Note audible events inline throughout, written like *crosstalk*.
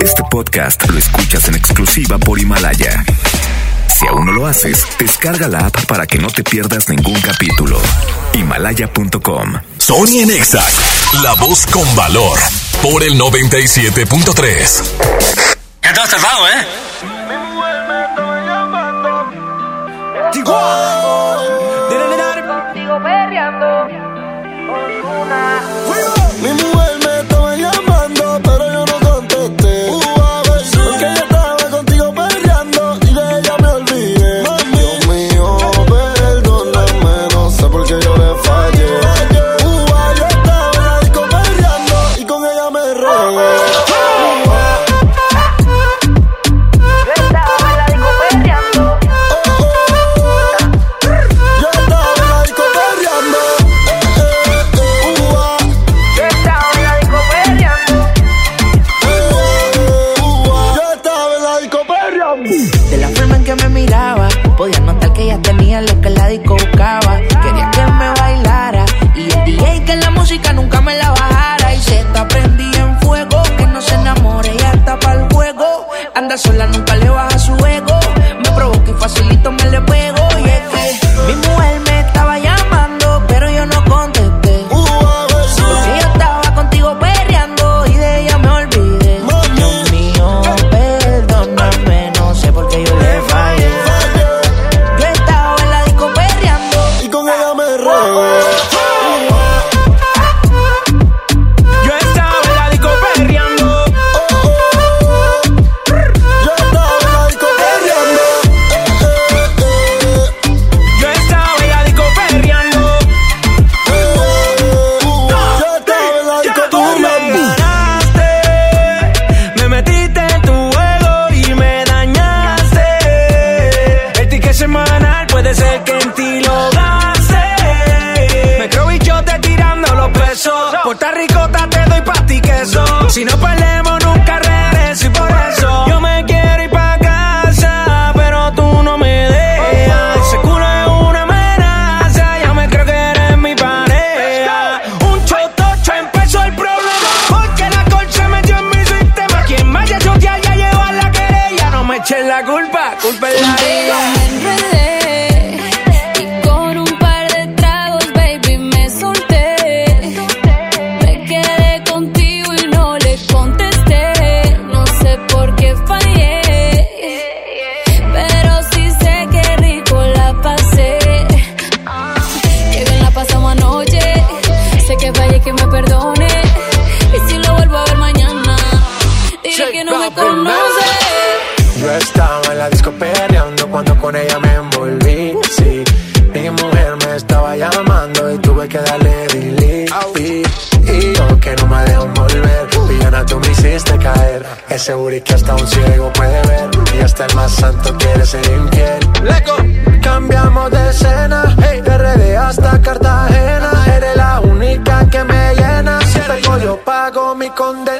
Este podcast lo escuchas en exclusiva por Himalaya. Si aún no lo haces, descarga la app para que no te pierdas ningún capítulo. Himalaya.com. Sony en Exact, la voz con valor, por el 97.3. Ya todo está pago, ¿eh? Contigo perreando. seguro que hasta un ciego puede ver. Y hasta el más santo quiere ser infiel. Leco, cambiamos de escena. Hey. De RD hasta Cartagena. Eres la única que me llena. Si te yo pago mi condena.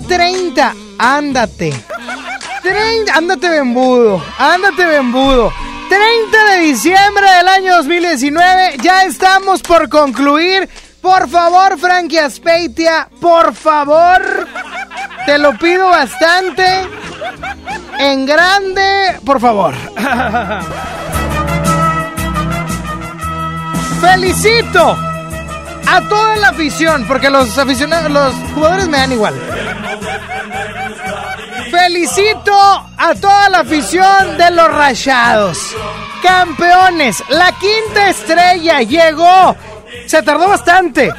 30. Ándate. 30, ándate bembudo. Ándate bembudo. 30 de diciembre del año 2019. Ya estamos por concluir. Por favor, Frankie Aspeitia, por favor. Te lo pido bastante. En grande, por favor. Felicito a toda la afición, porque los aficionados, los jugadores me dan igual. Felicito a toda la afición de los Rayados. Campeones, la quinta estrella llegó. Se tardó bastante,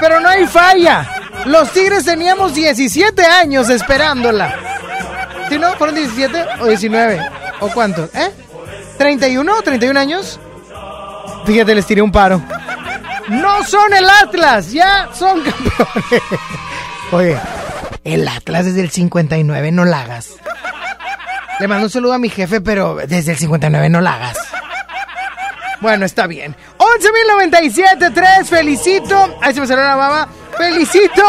pero no hay falla. Los Tigres teníamos 17 años esperándola. Si no, fueron 17 o 19 o cuántos, ¿eh? 31, 31 años. Fíjate, les tiré un paro. No son el Atlas, ya son campeones. *laughs* Oye, el Atlas desde el 59, no la hagas. Le mando un saludo a mi jefe, pero desde el 59 no la hagas. Bueno, está bien. 11.097.3, felicito. Ahí se me salió la baba. Felicito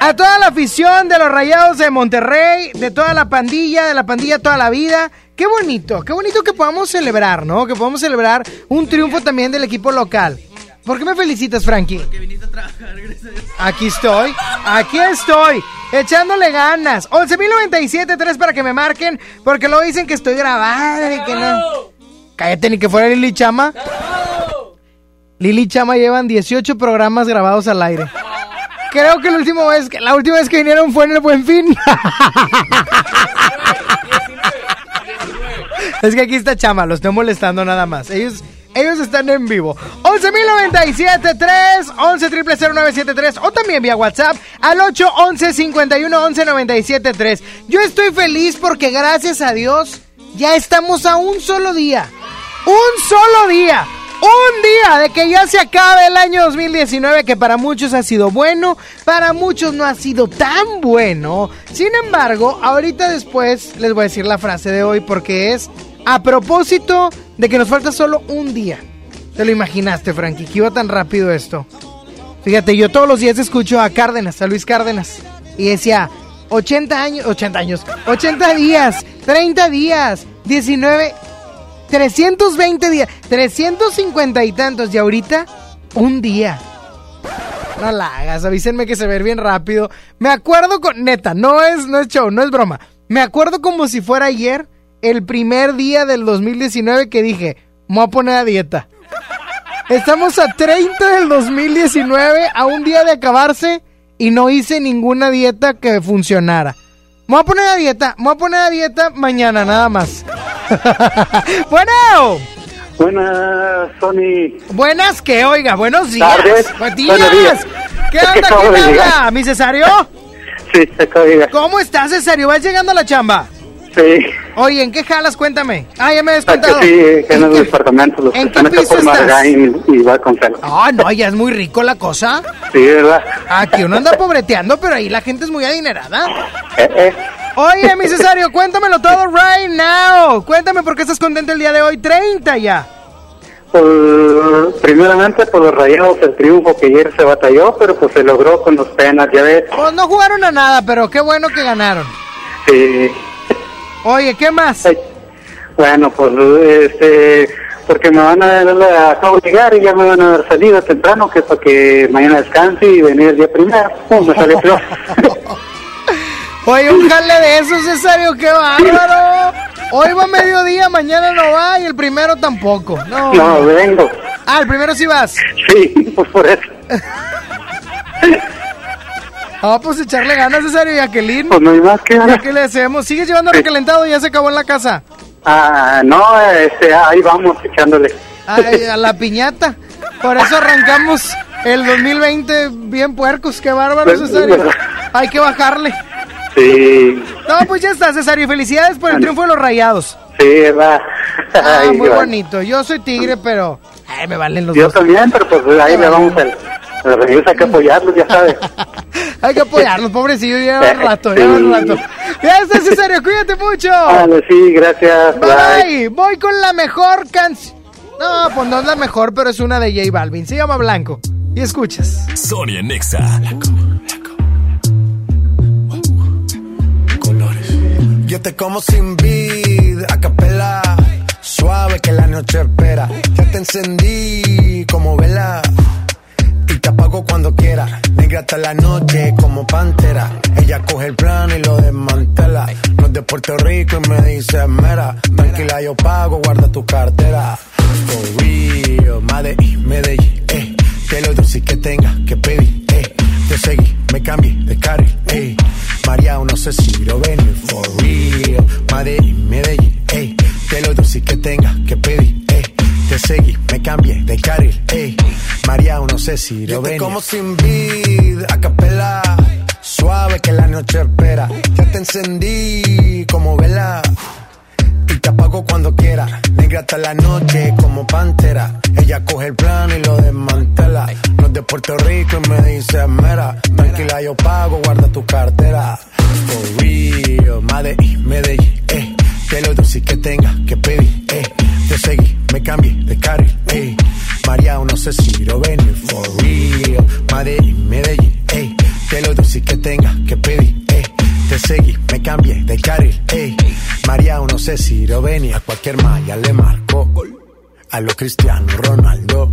a toda la afición de los Rayados de Monterrey, de toda la pandilla, de la pandilla toda la vida. Qué bonito, qué bonito que podamos celebrar, ¿no? Que podamos celebrar un triunfo también del equipo local. ¿Por qué me felicitas, Frankie? Porque viniste a trabajar, gracias. Aquí estoy, aquí estoy, echándole ganas. 11.097.3 para que me marquen, porque luego dicen que estoy grabada y que no. Cállate, ni que fuera Lili Chama. Lili Chama llevan 18 programas grabados al aire. Creo que la última vez que, la última vez que vinieron fue en el Buen Fin. *laughs* es que aquí está Chama, los estoy molestando nada más. Ellos, ellos están en vivo. 11.097.3, 11.000.973 o también vía WhatsApp al 811 51 11 973 Yo estoy feliz porque gracias a Dios ya estamos a un solo día. Un solo día. Un día de que ya se acabe el año 2019 que para muchos ha sido bueno, para muchos no ha sido tan bueno. Sin embargo, ahorita después les voy a decir la frase de hoy porque es a propósito de que nos falta solo un día. ¿Te lo imaginaste, Frankie? Que iba tan rápido esto. Fíjate, yo todos los días escucho a Cárdenas, a Luis Cárdenas, y decía 80 años, 80 años, 80 días, 30 días, 19, 320 días, 350 y tantos, y ahorita un día. No la hagas, avísenme que se ve bien rápido. Me acuerdo con, neta, no es, no es show, no es broma. Me acuerdo como si fuera ayer, el primer día del 2019 que dije, me voy a poner a dieta. Estamos a 30 del 2019, a un día de acabarse, y no hice ninguna dieta que funcionara. Me voy a poner a dieta, me voy a poner a dieta mañana nada más. *laughs* bueno. Buenas, Sony. Buenas que, oiga, buenos días. Tardes. Buenos días. ¿Qué Es que onda? acabo ¿Quién habla? ¿Mi Cesario? Sí, se acaba de llegar. ¿Cómo estás, Cesario? ¿Vas llegando a la chamba? Sí. Oye, ¿en qué jalas? Cuéntame. Ah, ya me habías Aquí contado. sí, en ¿En los departamentos, los que en qué están piso por estás? Margain y Vasconcelos. Ah, no, ya es muy rico la cosa. Sí, ¿verdad? Aquí uno anda pobreteando, pero ahí la gente es muy adinerada. Eh, eh. Oye, mi Cesario, cuéntamelo todo right now. Cuéntame por qué estás contento el día de hoy, 30 ya. Pues, primeramente, por los rayados, el triunfo que ayer se batalló, pero pues se logró con los penas, ya ves. Pues no jugaron a nada, pero qué bueno que ganaron. Sí. Oye, ¿qué más? Ay, Bueno, pues, este, porque me van a de llegar y ya me van a dar salida temprano, que para que mañana descanse y venir el día primero. Pum, me salió peor. *laughs* Oye, un jale de eso, Cesario, qué bárbaro. Hoy va a mediodía, mañana no va y el primero tampoco. No. no, vengo. Ah, el primero sí vas. Sí, pues por eso. *laughs* Ah, pues echarle ganas, Cesario y Jacqueline. Pues no hay más que ¿Ya qué le hacemos? ¿Sigues llevando recalentado? ¿Ya se acabó en la casa? Ah, no, este, ahí vamos echándole. Ay, *laughs* a la piñata. Por eso arrancamos el 2020 bien puercos. Qué bárbaro, Pues, Cesario. ¿verdad? Hay que bajarle. Sí, No, pues ya está, Cesario. Felicidades por el triunfo de los rayados. sí, va. *laughs* Ah, muy bonito. Yo soy tigre, pero. Ay, me valen los Yo dos. también, pero pues ahí le vamos al... Los reyes hay que apoyarlos, ya sabes. *laughs* Hay que apoyarlos, pobrecillos. *laughs* Llevan rato, llevan rato. Ya está, Cesario. Cuídate mucho. Vale, sí, gracias. Bye, bye. Voy con la mejor canción. No, pues no es la mejor, pero es una de J Balvin. Se llama Blanco. Y escuchas. Sonia Nexa. Yo te como sin vid, a capela. Suave que la noche espera. Ya te encendí como vela. Y te apago cuando quiera. Negra hasta la noche como pantera. Ella coge el plano y lo desmantela. No es de Puerto Rico y me dice mera. Tranquila, yo pago, guarda tu cartera. For real, Medellín, Medellín, eh. Que lo dulce que tenga que pedir, eh. Te seguí, me cambié de carril, eh. María, no sé si lo venir, for real. Medellín, Medellín, eh. Que lo dulce que tenga que pedir, eh. Te seguí, me cambié de carril, eh. María, no sé si Yo te como sin vid, a capela. Suave que la noche espera. Ya te encendí como vela. Y te apago cuando quiera. Negra hasta la noche como pantera. Ella coge el plano y lo desmantela. No es de Puerto Rico y me dice mera. Tranquila, yo pago, guarda tu cartera. For real, Medellín, Medellín, eh. Que lo dulce que tenga que pedir, eh. Te seguí, me cambié de carril, eh. María, no sé si lo venir, for real. Medellín, Medellín, eh. Que lo dulce que tenga que pedir, eh. Te seguí, me cambié de carril, eh. María, no sé si lo venía. A cualquier malla le marco. A lo Cristiano Ronaldo.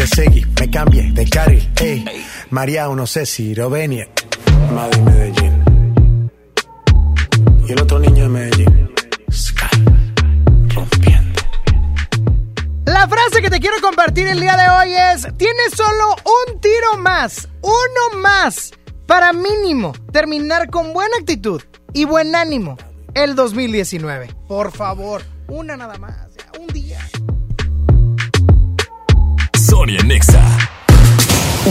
Te seguí, me cambié de carril, eh. María, no sé si lo venir. Madrid, Medellín. Y el otro niño de Medellín. Sky. Rompiendo. La frase que te quiero compartir el día de hoy es, tienes solo un tiro más, uno más, para mínimo terminar con buena actitud y buen ánimo el 2019. Por favor, una nada más, un día. Sonia Nexa.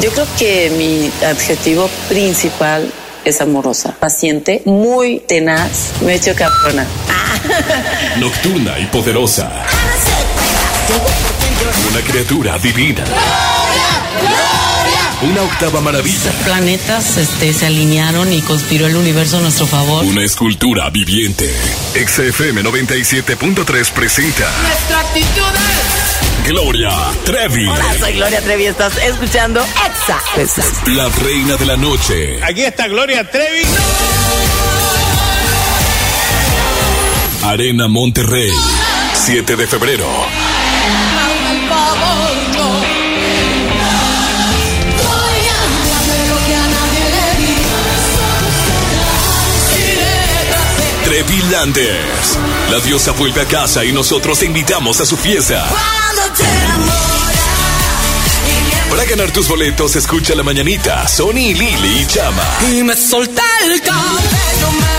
Yo creo que mi adjetivo principal es amorosa, paciente, muy tenaz, me echo cabrona. *laughs* Nocturna y poderosa. Una criatura divina. Una octava maravilla. Planetas este, se alinearon y conspiró el universo a nuestro favor. Una escultura viviente. XFM 97.3 presenta Nuestra actitud es... Gloria Trevi. Hola, soy Gloria Trevi, estás escuchando Exa. La reina de la noche. Aquí está Gloria Trevi. Arena Monterrey. 7 de febrero. Landers. La diosa vuelve a casa y nosotros te invitamos a su fiesta. Para ganar tus boletos, escucha la mañanita. Sony, Lili y Chama. Y me solté el cabello,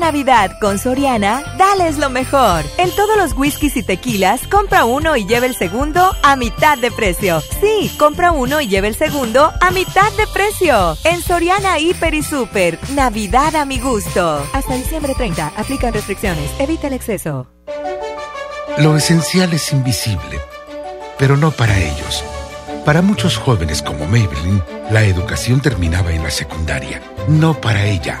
Navidad con Soriana, dales lo mejor. En todos los whiskies y tequilas, compra uno y lleva el segundo a mitad de precio. Sí, compra uno y lleva el segundo a mitad de precio. En Soriana Hiper y Super, Navidad a mi gusto. Hasta diciembre 30, aplican restricciones, evita el exceso. Lo esencial es invisible, pero no para ellos. Para muchos jóvenes como Maybelline, la educación terminaba en la secundaria. No para ella.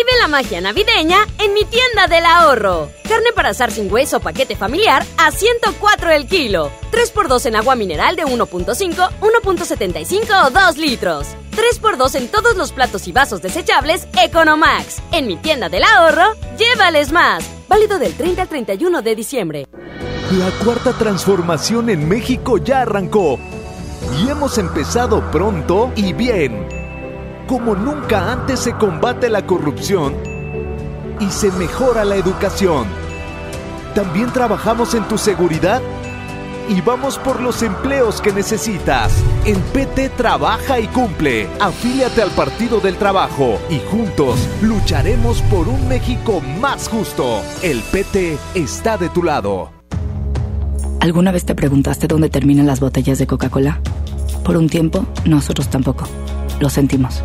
Vive la magia navideña en mi tienda del ahorro. Carne para asar sin hueso paquete familiar a 104 el kilo. 3x2 en agua mineral de 1.5, 1.75 o 2 litros. 3x2 en todos los platos y vasos desechables Economax. En mi tienda del ahorro, llévales más. Válido del 30 al 31 de diciembre. La cuarta transformación en México ya arrancó. Y hemos empezado pronto y bien como nunca antes se combate la corrupción y se mejora la educación. También trabajamos en tu seguridad y vamos por los empleos que necesitas. En PT trabaja y cumple. Afíliate al Partido del Trabajo y juntos lucharemos por un México más justo. El PT está de tu lado. ¿Alguna vez te preguntaste dónde terminan las botellas de Coca-Cola? Por un tiempo, nosotros tampoco. Lo sentimos.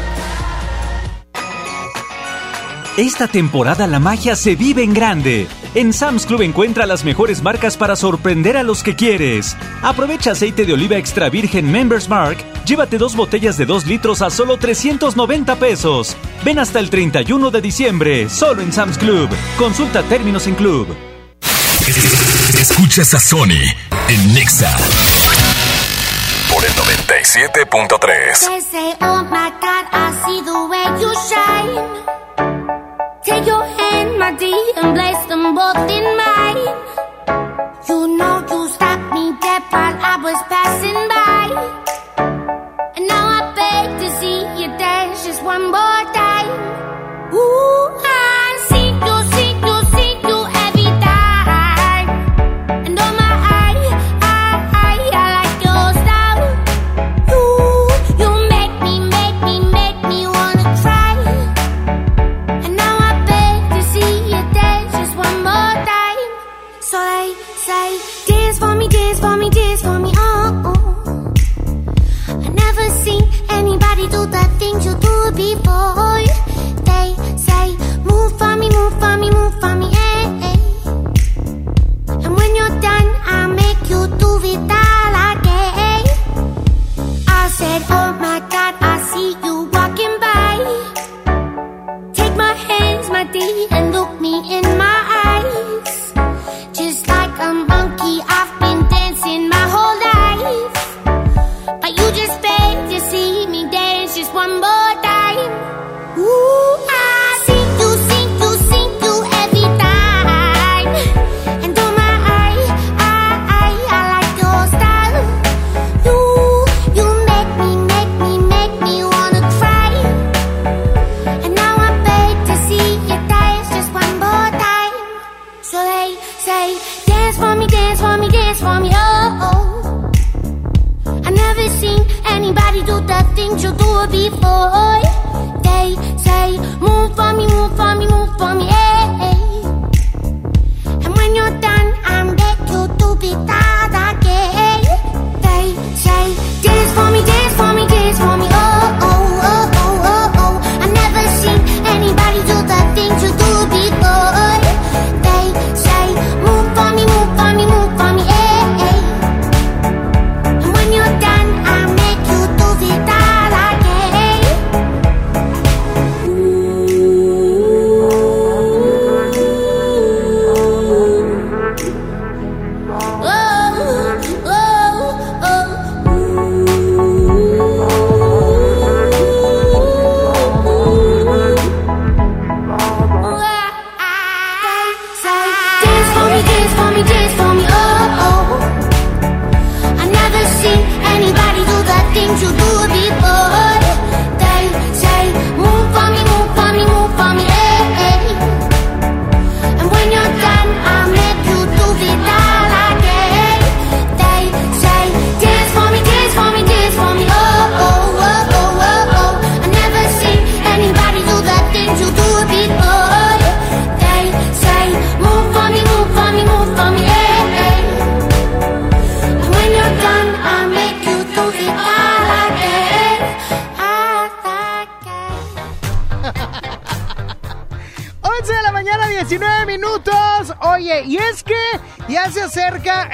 Esta temporada la magia se vive en grande. En Sam's Club encuentra las mejores marcas para sorprender a los que quieres. Aprovecha aceite de oliva extra virgen Members Mark. Llévate dos botellas de 2 litros a solo 390 pesos. Ven hasta el 31 de diciembre, solo en Sam's Club. Consulta términos en club. Escuchas a Sony en Nexa por el 97.3. Take your hand, my dear, and place them both in mine. You know you stopped me dead while I was passing by. in my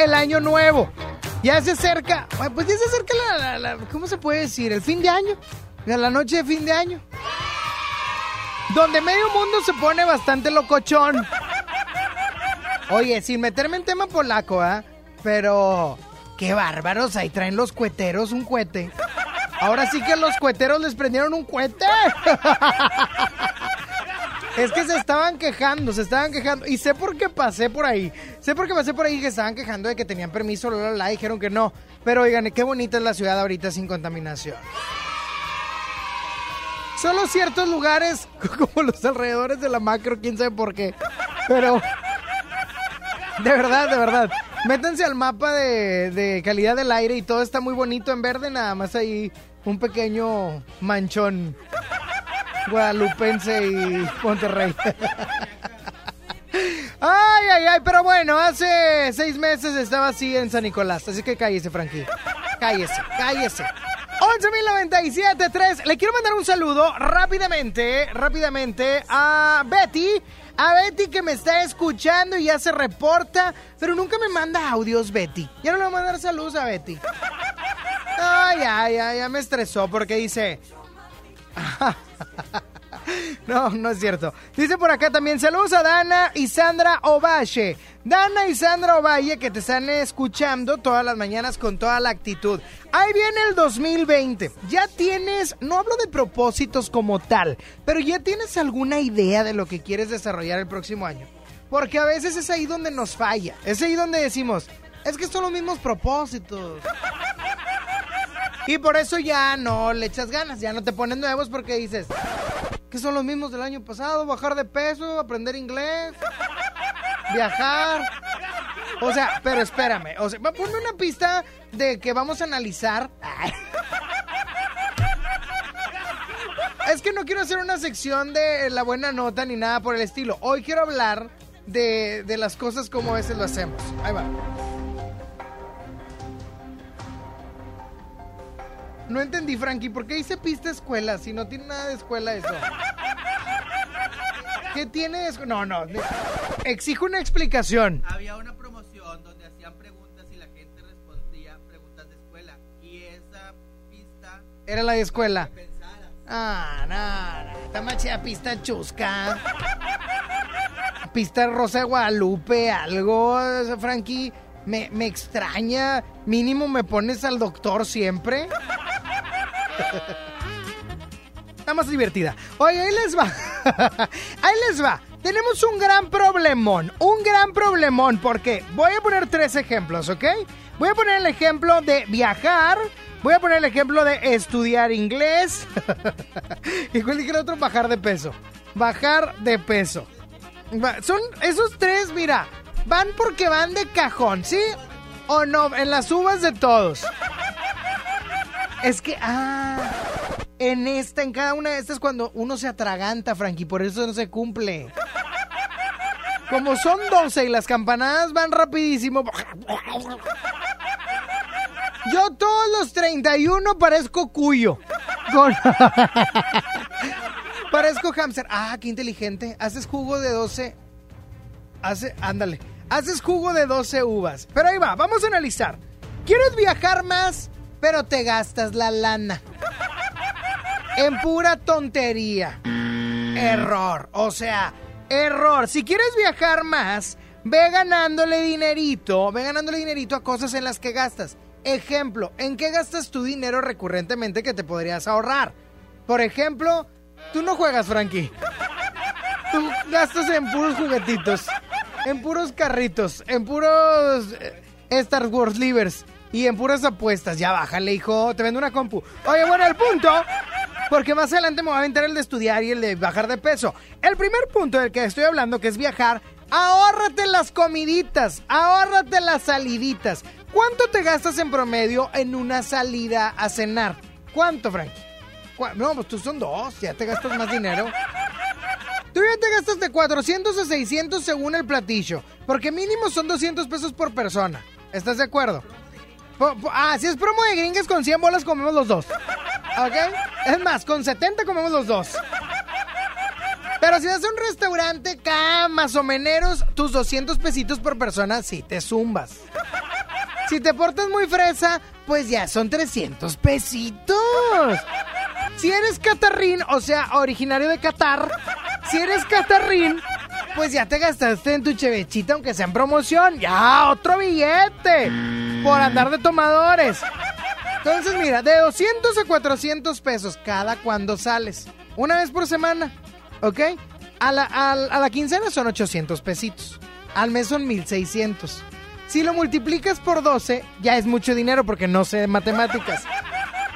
el año nuevo. Ya se acerca, pues ya se acerca la, la, ¿cómo se puede decir? El fin de año, la noche de fin de año. Donde medio mundo se pone bastante locochón. Oye, sin meterme en tema polaco, ¿ah? ¿eh? Pero, qué bárbaros, ahí traen los cueteros un cohete. Ahora sí que los cueteros les prendieron un cohete. *laughs* Es que se estaban quejando, se estaban quejando. Y sé por qué pasé por ahí. Sé por qué pasé por ahí que estaban quejando de que tenían permiso, la, la, la, dijeron que no. Pero oigan, qué bonita es la ciudad ahorita sin contaminación. Solo ciertos lugares, *laughs* como los alrededores de la macro, quién sabe por qué. Pero. De verdad, de verdad. Métanse al mapa de, de calidad del aire y todo está muy bonito en verde, nada más ahí un pequeño manchón guadalupense y Monterrey. Ay, ay, ay, pero bueno, hace seis meses estaba así en San Nicolás, así que cállese, Frankie. Cállese, cállese. 11.097.3. Le quiero mandar un saludo rápidamente, rápidamente a Betty. A Betty que me está escuchando y ya se reporta, pero nunca me manda audios, Betty. Ya no le voy a mandar saludos a Betty. Ay, ay, ay, ya me estresó porque dice... *laughs* No, no es cierto. Dice por acá también, saludos a Dana y Sandra Ovalle. Dana y Sandra Ovalle que te están escuchando todas las mañanas con toda la actitud. Ahí viene el 2020. Ya tienes, no hablo de propósitos como tal, pero ya tienes alguna idea de lo que quieres desarrollar el próximo año. Porque a veces es ahí donde nos falla. Es ahí donde decimos, es que son los mismos propósitos. *laughs* Y por eso ya no le echas ganas, ya no te pones nuevos porque dices que son los mismos del año pasado, bajar de peso, aprender inglés, viajar. O sea, pero espérame, o sea, ponme una pista de que vamos a analizar. Es que no quiero hacer una sección de la buena nota ni nada por el estilo. Hoy quiero hablar de, de las cosas como a veces lo hacemos. Ahí va. No entendí, Frankie, ¿por qué dice pista escuela si no tiene nada de escuela eso? *laughs* ¿Qué tiene de escuela? No, no. Exijo una explicación. Había una promoción donde hacían preguntas y la gente respondía preguntas de escuela. Y esa pista. Era la de escuela. Ah, no, no. Está más chida pista chusca. Pista Rosa de Guadalupe, algo, Frankie. Me, me extraña. Mínimo me pones al doctor siempre. Está más divertida. Oye, ahí les va. *laughs* ahí les va. Tenemos un gran problemón. Un gran problemón. Porque voy a poner tres ejemplos, ¿ok? Voy a poner el ejemplo de viajar. Voy a poner el ejemplo de estudiar inglés. *laughs* ¿Y cuál dije otro? Bajar de peso. Bajar de peso. Son esos tres, mira, van porque van de cajón, ¿sí? O no, en las uvas de todos. Es que, ah, en esta, en cada una de estas, cuando uno se atraganta, Frankie, por eso no se cumple. Como son 12 y las campanadas van rapidísimo. Yo todos los 31 parezco cuyo. Con- parezco hamster. Ah, qué inteligente. Haces jugo de 12. Hace, ándale. Haces jugo de 12 uvas. Pero ahí va, vamos a analizar. ¿Quieres viajar más? Pero te gastas la lana. En pura tontería. Error. O sea, error. Si quieres viajar más, ve ganándole dinerito. Ve ganándole dinerito a cosas en las que gastas. Ejemplo, ¿en qué gastas tu dinero recurrentemente que te podrías ahorrar? Por ejemplo, tú no juegas, Frankie. Tú gastas en puros juguetitos, en puros carritos, en puros eh, Star Wars livers y en puras apuestas. Ya bájale, hijo, te vendo una compu. Oye, bueno, el punto, porque más adelante me va a aventar el de estudiar y el de bajar de peso. El primer punto del que estoy hablando, que es viajar, ahórrate las comiditas, ahórrate las saliditas. ¿Cuánto te gastas en promedio en una salida a cenar? ¿Cuánto, Frankie? ¿Cuá- No, pues tú son dos, ya te gastas más dinero. Tú ya te gastas de 400 a 600 según el platillo, porque mínimo son 200 pesos por persona. ¿Estás de acuerdo? Ah, si es promo de gringas con 100 bolas comemos los dos. ¿Ok? Es más, con 70 comemos los dos. Pero si vas a un restaurante acá, más o menos, tus 200 pesitos por persona, sí te zumbas. Si te portas muy fresa, pues ya son 300 pesitos. Si eres catarrín, o sea, originario de Qatar, si eres catarrín, pues ya te gastaste en tu chevechita, aunque sea en promoción. Ya, otro billete. Por andar de tomadores. Entonces, mira, de 200 a 400 pesos cada cuando sales. Una vez por semana, ¿ok? A la, a, la quincena son 800 pesitos. Al mes son 1600. Si lo multiplicas por 12, ya es mucho dinero porque no sé matemáticas.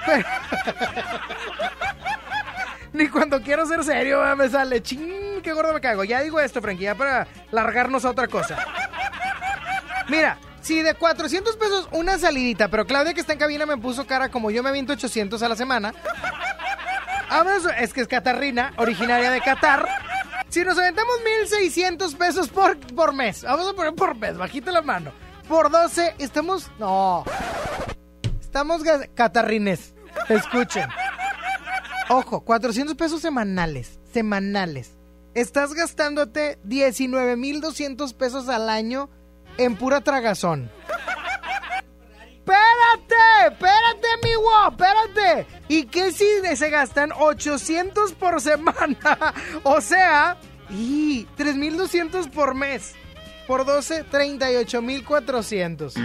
*laughs* Ni cuando quiero ser serio ¿verdad? me sale. Ching, qué gordo me cago. Ya digo esto, Frankie, ya para largarnos a otra cosa. Mira, si de 400 pesos una salidita, pero Claudia que está en cabina me puso cara como yo me aviento 800 a la semana. Es que es catarrina, originaria de Qatar. Si nos aventamos 1600 pesos por, por mes, vamos a poner por mes, bajita la mano. Por 12, estamos. No. Estamos catarrines. Escuchen. Ojo, 400 pesos semanales. Semanales. Estás gastándote 19,200 pesos al año en pura tragazón. ¡Espérate! ¡Espérate, amigo! ¡Espérate! ¿Y qué si se gastan 800 por semana? *laughs* O sea, y 3,200 por mes. Por 12, 38,400.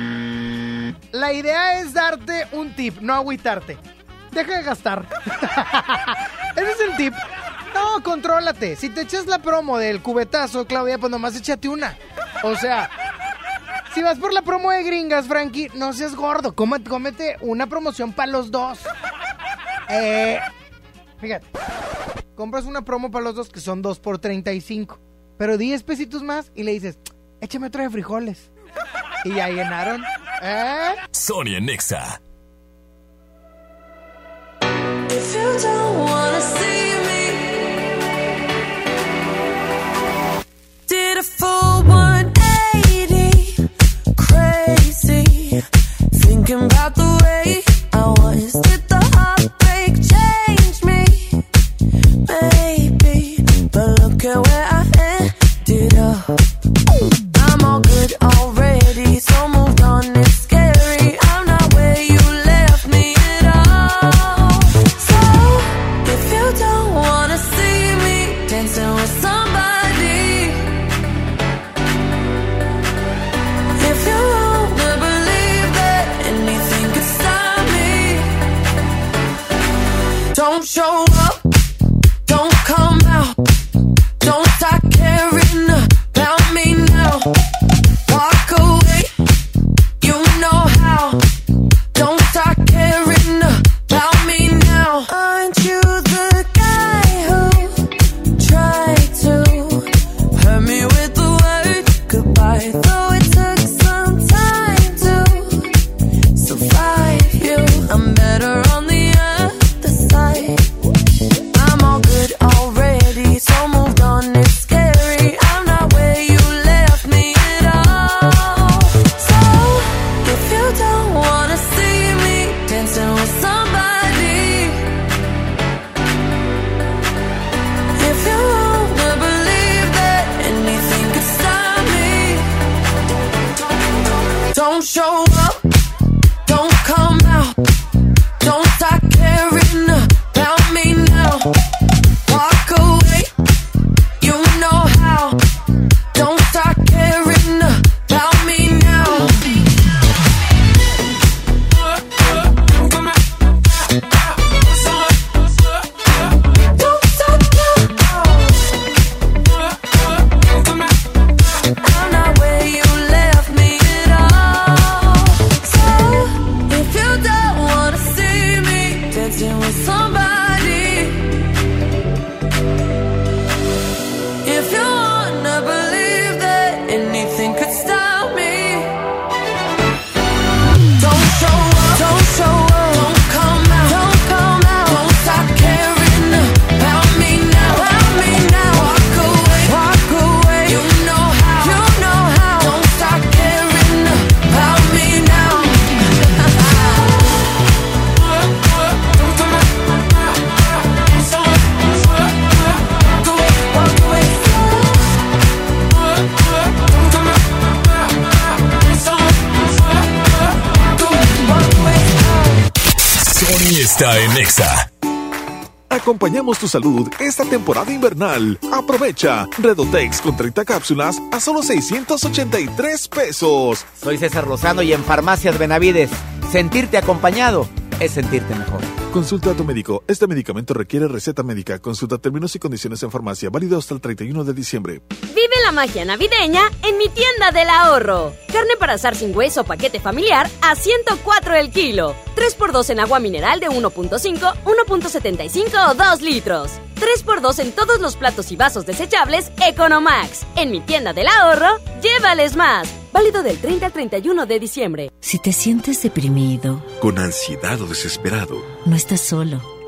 La idea es darte un tip, no agüitarte. Deja de gastar. *laughs* Ese es el tip. No, contrólate. Si te echas la promo del cubetazo, Claudia, pues nomás échate una. O sea, si vas por la promo de gringas, Frankie, no seas gordo. Cómete, una promoción para los dos. Eh, fíjate, compras una promo para los dos que son 2 por 35. Pero 10 pesitos más y le dices, échame otra de frijoles. Y ya llenaron. ¿Eh? Sonia Nexa. If you don't wanna see Tu salud esta temporada invernal. Aprovecha Redotex con 30 cápsulas a solo 683 pesos. Soy César Lozano y en Farmacias Benavides, sentirte acompañado es sentirte mejor. Consulta a tu médico. Este medicamento requiere receta médica. Consulta términos y condiciones en farmacia. Válido hasta el 31 de diciembre. Vive la magia navideña en mi tienda del ahorro. Carne para asar sin hueso paquete familiar a 104 el kilo. 3x2 en agua mineral de 1.5, 1.75 o 2 litros. 3x2 en todos los platos y vasos desechables Economax. En mi tienda del ahorro, llévales más. Válido del 30 al 31 de diciembre. Si te sientes deprimido, Con ansiedad o desesperado, no estás solo.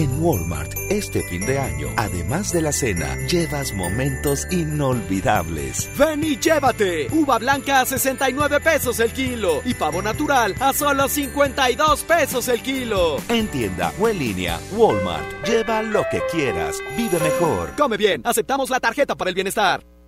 En Walmart, este fin de año, además de la cena, llevas momentos inolvidables. Ven y llévate. Uva blanca a 69 pesos el kilo y pavo natural a solo 52 pesos el kilo. En tienda o en línea, Walmart. Lleva lo que quieras. Vive mejor. Come bien, aceptamos la tarjeta para el bienestar.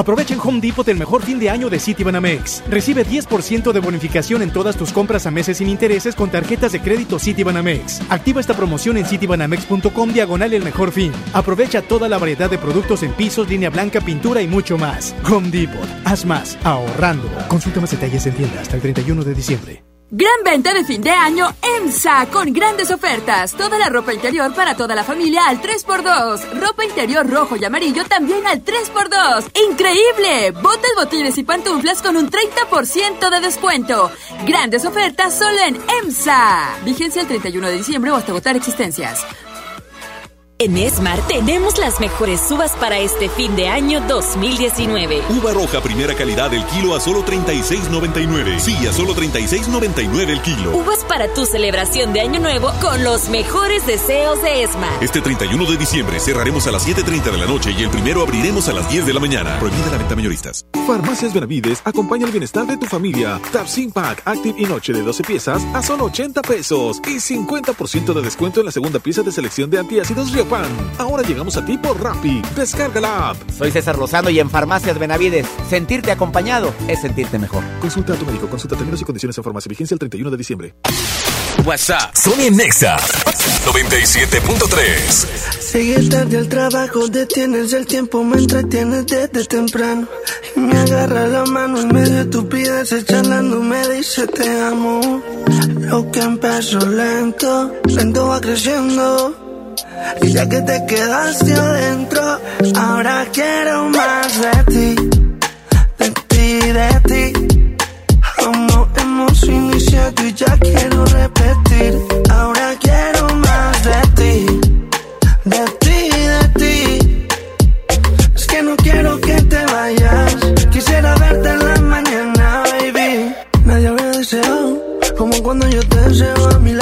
Aprovecha en Home Depot el mejor fin de año de Citibanamex. Recibe 10% de bonificación en todas tus compras a meses sin intereses con tarjetas de crédito Citibanamex. Activa esta promoción en citibanamex.com diagonal el mejor fin. Aprovecha toda la variedad de productos en pisos, línea blanca, pintura y mucho más. Home Depot. Haz más ahorrando. Consulta más detalles en tienda hasta el 31 de diciembre. Gran venta de fin de año EMSA con grandes ofertas. Toda la ropa interior para toda la familia al 3x2. Ropa interior rojo y amarillo también al 3x2. ¡Increíble! Botas, botines y pantuflas con un 30% de descuento. Grandes ofertas solo en EMSA. Vigencia el 31 de diciembre o hasta agotar existencias. En Esmar tenemos las mejores uvas para este fin de año 2019. Uva roja primera calidad el kilo a solo 36.99. Sí, a solo 36.99 el kilo. Uvas para tu celebración de año nuevo con los mejores deseos de Esmar. Este 31 de diciembre cerraremos a las 7.30 de la noche y el primero abriremos a las 10 de la mañana. Prohibida la venta mayoristas. Farmacias Benavides acompaña el bienestar de tu familia. Tapsin Pack Active y Noche de 12 piezas a solo 80 pesos y 50% de descuento en la segunda pieza de selección de antiácidos Ahora llegamos a ti por Rappi. Descarga la app. Soy César Lozano y en Farmacias Benavides, sentirte acompañado es sentirte mejor. Consulta a tu médico, consulta términos y condiciones en farmacia. Vigencia el 31 de diciembre. WhatsApp. Sony Nexa 97.3. Llegué tarde al trabajo, detienes el tiempo, me entretienes desde temprano. Y me agarra la mano en medio de estupideces, charlando, me dice te amo. Lo que empezó lento, lento va creciendo. Y ya que te quedaste adentro, ahora quiero más de ti, de ti, de ti. Como hemos iniciado y ya quiero repetir, ahora quiero más de ti, de ti, de ti. Es que no quiero que te vayas, quisiera verte en la mañana, baby. Nadie había deseado, como cuando yo te deseo a mi lado.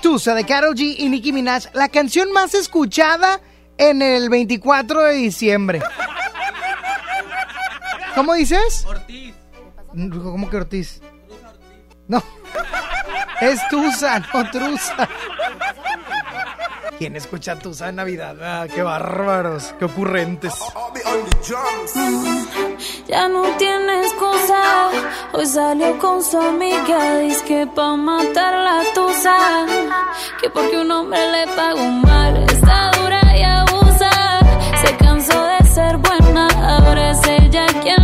Tusa de Karol G y Nicki Minaj, la canción más escuchada en el 24 de diciembre. ¿Cómo dices? Ortiz. ¿Cómo que Ortiz? No. Es Tusa, no Trusa. ¿Quién escucha Tusa en Navidad? Ah, qué bárbaros, qué ocurrentes. Ya no tiene excusa. Hoy salió con su amiga. Dice que pa' matar la Que porque un hombre le pagó mal. Está dura y abusa. Se cansó de ser buena. Ahora es ella quien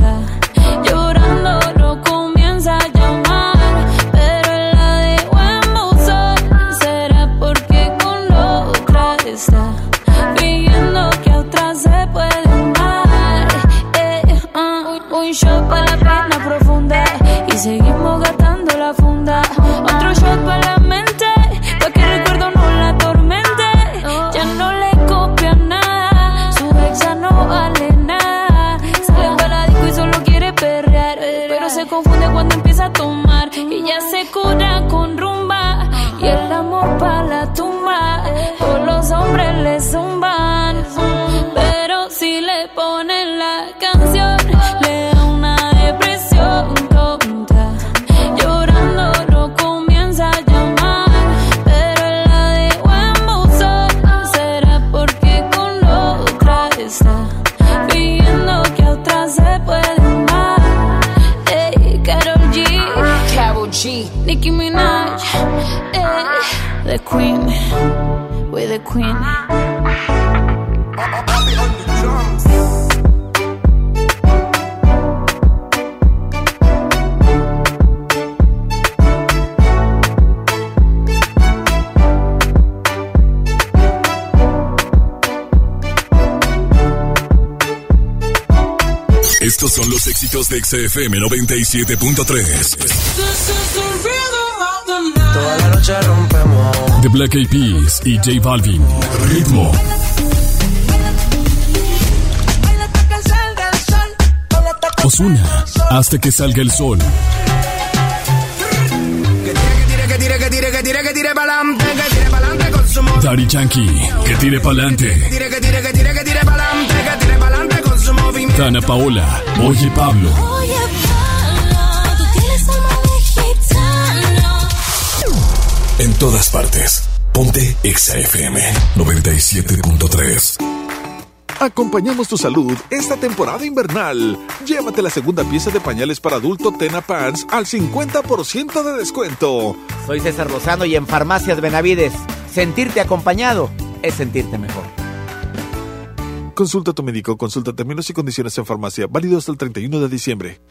Para la pena profunda. Y seguimos gastando Queen. Estos son los éxitos de XFM 97.3. Toda la noche rompemos. The Black Eyed Peas y J Balvin. Ritmo. Osuna. Hasta que salga el sol. Que tire, que tire, que tire, que tire, que tire pa'lante, que tire pa'lante con su movimiento. Daddy Yankee, que tire pa'lante. Que tire, que tire, En todas partes. Ponte XAFM 97.3. Acompañamos tu salud esta temporada invernal. Llévate la segunda pieza de pañales para adulto Tena Pants al 50% de descuento. Soy César Lozano y en Farmacias Benavides, sentirte acompañado es sentirte mejor. Consulta a tu médico, consulta términos y condiciones en farmacia, válido hasta el 31 de diciembre.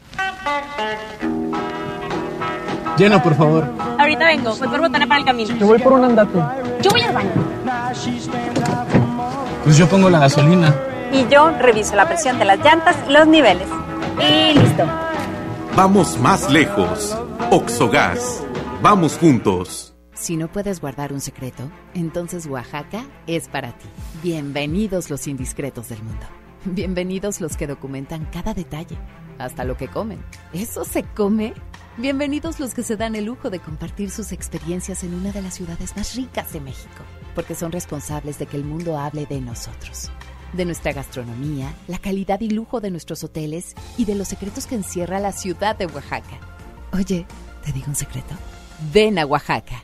Llena, por favor. Ahorita vengo, voy por botana para el camino. Yo voy por un andate. Yo voy al baño. Pues yo pongo la gasolina. Y yo reviso la presión de las llantas y los niveles. Y listo. Vamos más lejos. Oxogas. Vamos juntos. Si no puedes guardar un secreto, entonces Oaxaca es para ti. Bienvenidos los indiscretos del mundo. Bienvenidos los que documentan cada detalle, hasta lo que comen. ¿Eso se come? Bienvenidos los que se dan el lujo de compartir sus experiencias en una de las ciudades más ricas de México, porque son responsables de que el mundo hable de nosotros, de nuestra gastronomía, la calidad y lujo de nuestros hoteles y de los secretos que encierra la ciudad de Oaxaca. Oye, ¿te digo un secreto? Ven a Oaxaca.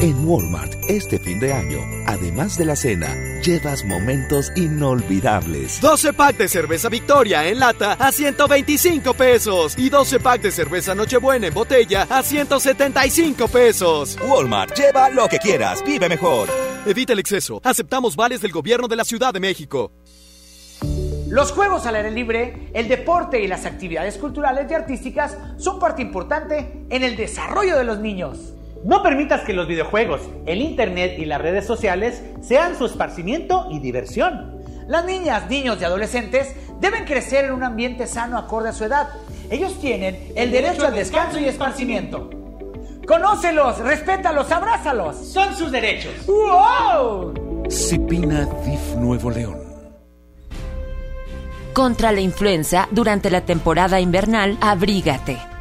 En Walmart, este fin de año, además de la cena, llevas momentos inolvidables. 12 pack de cerveza Victoria en lata a 125 pesos y 12 pack de cerveza Nochebuena en botella a 175 pesos. Walmart, lleva lo que quieras, vive mejor. Evita el exceso. Aceptamos vales del gobierno de la Ciudad de México. Los juegos al aire libre, el deporte y las actividades culturales y artísticas son parte importante en el desarrollo de los niños. No permitas que los videojuegos, el internet y las redes sociales sean su esparcimiento y diversión. Las niñas, niños y adolescentes deben crecer en un ambiente sano acorde a su edad. Ellos tienen el derecho al descanso y esparcimiento. Conócelos, respétalos, abrázalos. Son sus derechos. ¡Wow! Cipina DIF Nuevo León. Contra la influenza, durante la temporada invernal, abrígate.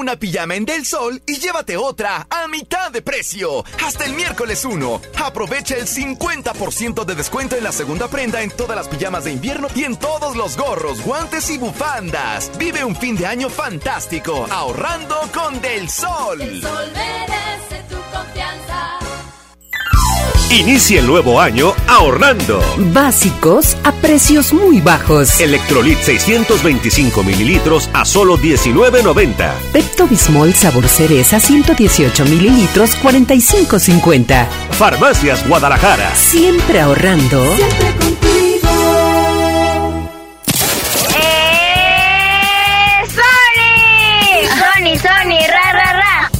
Una pijama en Del Sol y llévate otra a mitad de precio. Hasta el miércoles 1. Aprovecha el 50% de descuento en la segunda prenda en todas las pijamas de invierno y en todos los gorros, guantes y bufandas. Vive un fin de año fantástico ahorrando con Del Sol. El sol merece tu confianza. Inicia el nuevo año ahorrando. Básicos a precios muy bajos. Electrolit 625 mililitros a solo 19.90. Pepto Bismol sabor cereza 118 mililitros 45.50. Farmacias Guadalajara. Siempre ahorrando. ¡Sony!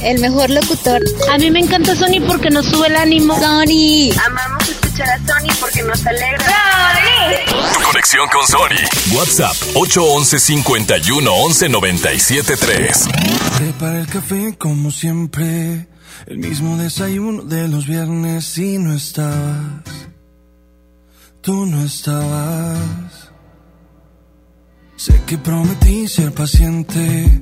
El mejor locutor. A mí me encanta Sony porque nos sube el ánimo. ¡Sony! Amamos escuchar a Sony porque nos alegra. Tu conexión con Sony. WhatsApp 811 51 11 97 3. Prepara el café como siempre, el mismo desayuno de los viernes y no estabas, tú no estabas. Sé que prometí ser paciente,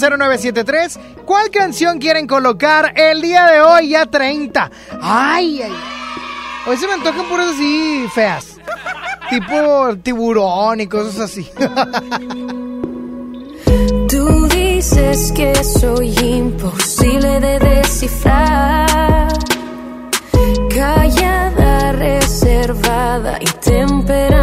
973. ¿Cuál canción quieren colocar el día de hoy ya 30? Ay, ay. Hoy se me antojan puras así feas. Tipo tiburón y cosas así. *laughs* Tú dices que soy imposible de descifrar. Callada, reservada y temperada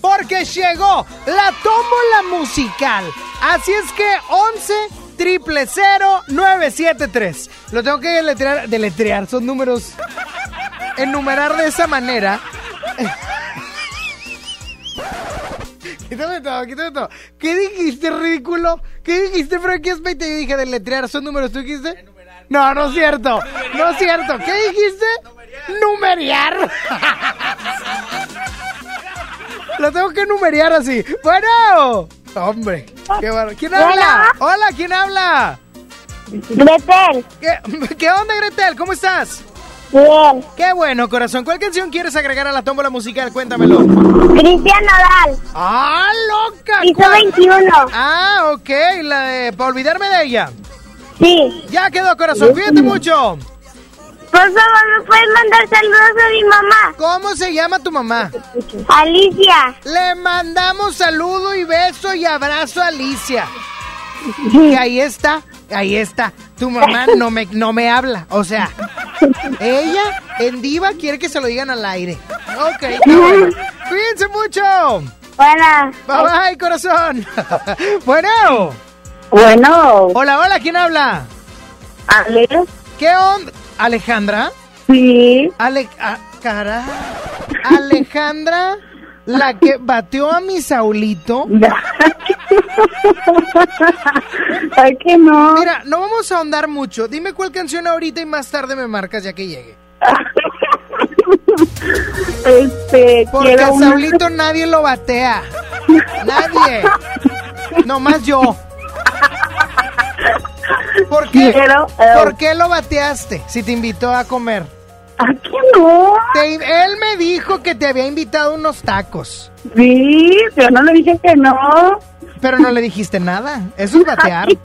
porque llegó la tómbola musical. Así es que 11 triple 0973. Lo tengo que deletrear, deletrear, son números. Enumerar de esa manera. *laughs* Quítame todo, quítame todo. ¿Qué dijiste, ridículo? ¿Qué dijiste, Frankie Espeite? Yo dije deletrear, son números, ¿tú dijiste? No, no es cierto. No es cierto. ¿Qué dijiste? Numeriar. *laughs* Lo tengo que numeriar así. Bueno. Hombre, qué bar- ¿Quién habla? Hola, ¿quién habla? Gretel. ¿Qué, ¿Qué onda, Gretel? ¿Cómo estás? Bien. Qué bueno, corazón. ¿Cuál canción quieres agregar a la tómbola musical? Cuéntamelo. Cristian Nodal. ¡Ah, loca! Hizo ¿Cuál? 21. Ah, ok. La de... Para olvidarme de ella. Sí. Ya quedó, corazón. Cuídate mucho. Por favor, ¿me puedes mandar saludos a mi mamá? ¿Cómo se llama tu mamá? Alicia. Le mandamos saludo y beso y abrazo a Alicia. *laughs* Y ahí está, ahí está. Tu mamá no me, no me habla. O sea, ella en Diva quiere que se lo digan al aire. Ok, bueno. Cuídense mucho. Buena. Bye bye, corazón. *laughs* bueno. Bueno. Hola, hola, ¿quién habla? Ale. ¿Qué onda? ¿Alejandra? Sí. Ale... ah, cara. Alejandra, la que bateó a mi Saulito. *laughs* Ay, que no. Mira, no vamos a ahondar mucho. Dime cuál canción ahorita y más tarde me marcas ya que llegue. *laughs* Este, Porque a una- Saulito nadie lo batea. Nadie. *laughs* Nomás yo. ¿Por qué? Quiero, eh, ¿Por qué lo bateaste si te invitó a comer? Aquí no. Te- él me dijo que te había invitado unos tacos. Sí, yo no le dije que no. Pero no le dijiste nada. Eso es batear. ¿Qué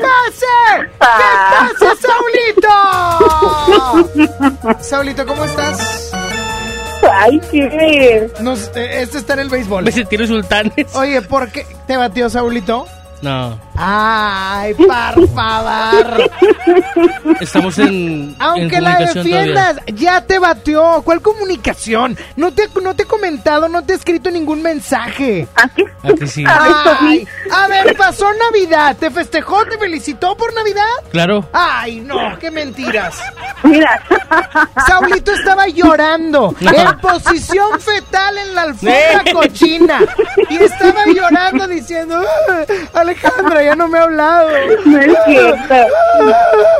pase? ¿Qué pase, Saulito? *laughs* Saulito, ¿cómo estás? Ay, qué. Nos, eh, este está en el béisbol. Me sentí sultanes. Oye, ¿por qué te batió Saulito? No. Ay, por favor. Estamos en. Aunque en la defiendas, ya te batió. ¿Cuál comunicación? No te, no te he comentado, no te he escrito ningún mensaje. todavía. ¿A que sí? Ay, a ver, pasó Navidad. ¿Te festejó? ¿Te felicitó por Navidad? Claro. Ay, no, qué mentiras. Mira. Saulito estaba llorando No. en posición fetal en la alfombra *laughs* Sí. cochina. Y estaba llorando diciendo, "Ah, Alejandra, ya no me ha hablado. No es cierto. Ah,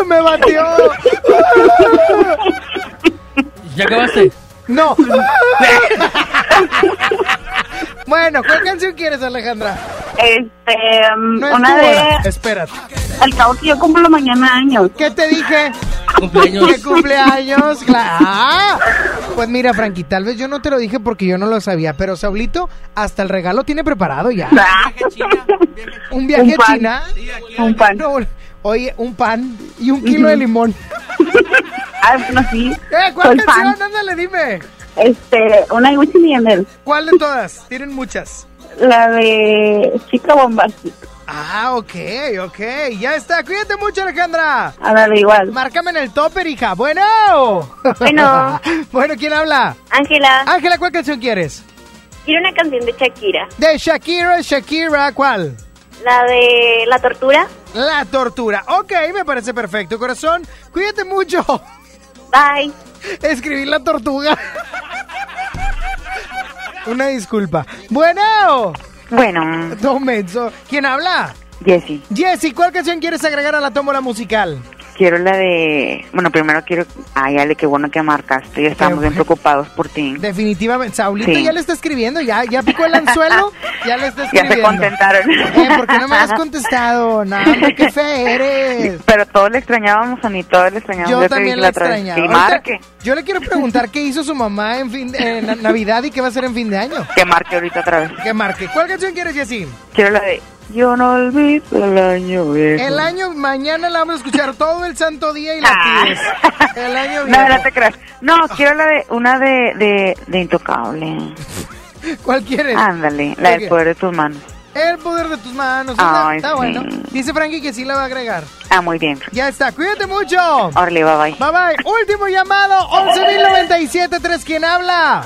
*laughs* Me batió. Ah. ¿Ya acabaste? No. *laughs* Bueno, ¿cuál canción quieres, Alejandra? Este, um, No es una tu de. hora. Espérate. Al cabo que yo cumplo mañana años. ¿Qué te dije? Cumpleaños. ¿Qué cumpleaños? Cla- Ah, pues mira, Frankie, tal vez yo no te lo dije porque yo no lo sabía, pero Saulito hasta el regalo tiene preparado ya. ¿Un viaje Un a pan. China? Un pan. No, oye, un pan y un kilo de limón. *laughs* Ah, no, sí. ¿Eh? ¿Cuál Soy canción? fan. Ándale, dime. Este, una y Yandel. ¿Cuál de todas? *laughs* Tienen muchas. La de Chica Bombástica. Ah, ok, ok. Ya está. Cuídate mucho, Alejandra. Ándale, igual. Márcame en el topper, hija. Bueno. *laughs* Bueno. *laughs* bueno, ¿quién habla? Ángela, Ángela, ¿cuál canción quieres? quiero una canción de Shakira. De Shakira, Shakira, ¿cuál? La de La Tortura. La tortura. Ok, me parece perfecto, corazón. Cuídate mucho. Bye. Escribir la tortuga. Una disculpa. Bueno. Bueno. Don Menso. ¿Quién habla? Jessy, Jessy, ¿cuál canción quieres agregar a la tómbola musical? Quiero la de... Bueno, primero quiero... Ay, Ale, qué bueno que marcaste. Ya estamos bien preocupados por ti. Definitivamente. Saulito Sí. ya le está escribiendo, ya, ya picó el anzuelo, ya le está *laughs* Ya escribiendo. se contentaron. Eh, ¿Por qué no me has contestado? No, hombre, qué fe eres. *laughs* Pero todos le extrañábamos a mí, todos le extrañábamos. Yo Ya te también vez. extrañaba. Ahorita, marque. Yo le quiero preguntar qué hizo su mamá en fin en na- Navidad y qué va a hacer en fin de año. Que marque ahorita otra vez. Que marque. ¿Cuál canción quieres, Jessy? Quiero la de... Yo no olvido el año viejo. El año, mañana la vamos a escuchar todo el santo día y la Ah. pides. El año *laughs* No, viejo. no te creas. No, quiero la de... Una de... De, de Intocable. *laughs* ¿Cuál quieres? Ándale, la ¿Cuál del poder de tus manos. El poder de tus manos. Ay, está sí. bueno. Dice Frankie que sí la va a agregar. Ah, muy bien. Ya está. Cuídate mucho. Orly, bye bye. Bye bye. Último llamado. 11.097.3. ¿Quién habla?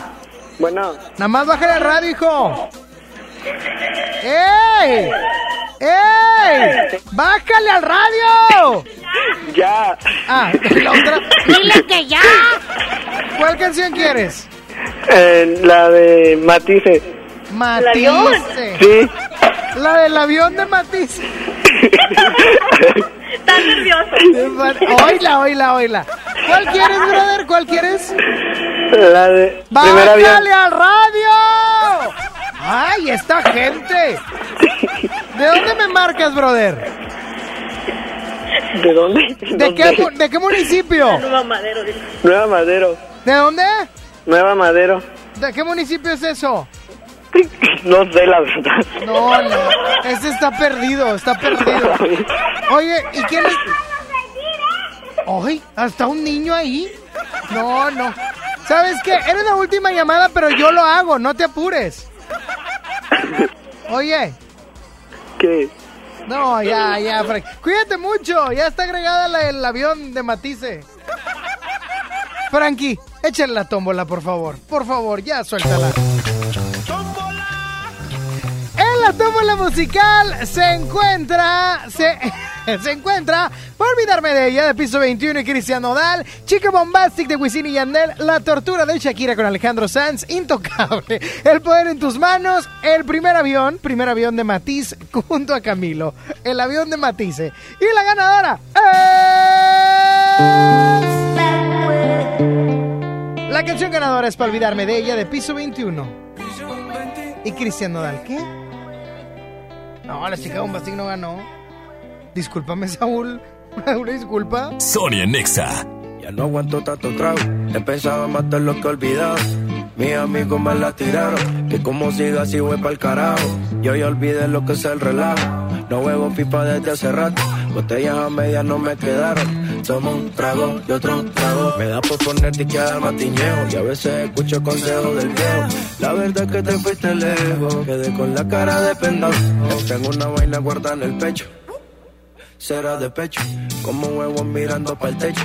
Bueno. Nada más bájale al radio, hijo. ¡Ey! ¡Ey! ¡Bájale al radio! Ya. Ah, la otra. Dile que ya. ¿Cuál canción quieres? Eh, la de Matice. Matice. Sí. La del avión de Matice. Está nervioso. Oíla, oíla, oíla. ¿Cuál quieres, brother? ¿Cuál quieres? La de. ¡Bájale al radio! ¡Ay, esta gente! ¿De dónde me marcas, brother? ¿De dónde? ¿De qué, mu- ¿De qué municipio? *laughs* Nueva Madero. Nueva Madero. ¿De dónde? Nueva Madero. ¿De qué municipio es eso? No sé la verdad. No, no. Ese está perdido, está perdido. Oye, ¿y quién es? ¡Ay! ¿Hasta un niño ahí? No, no. ¿Sabes qué? Eres la última llamada, pero yo lo hago, no te apures. Oye. ¿Qué? No, ya, ya, Frank. Cuídate mucho, ya está agregada la, el avión de Matice. Frankie, échale la tómbola, por favor. Por favor, ya suéltala. La musical se encuentra. Se, *laughs* se encuentra. Por olvidarme de ella, de piso 21 y Cristian Nodal. Chica Bombastic de Wisin y Yandel. La tortura de Shakira con Alejandro Sanz. Intocable. *laughs* El poder en tus manos. El primer avión. Primer avión de Matiz junto a Camilo. El avión de Matice. Y la ganadora. es- La canción ganadora es para olvidarme de ella de piso 21. Y Cristian Nodal, ¿qué? No, la chica Bombastic no ganó. Discúlpame, Saúl. *laughs* Una disculpa. Sonia Nexa. Ya no aguanto tanto trago. He pensado en matar lo que he olvidado. Mis amigos me la tiraron. Que como siga así voy pa'l carajo. Yo ya olvidé lo que es el relajo. No huevo pipa desde hace rato. Botellas a medias no me quedaron. Somos un trago y otro trago. Me da por ponerte que al matiñeo. Y a veces escucho consejos del viejo. La verdad es que te fuiste lejos. Quedé con la cara de pendado. Tengo una vaina guardada en el pecho. Será de pecho. Como huevos mirando para el techo.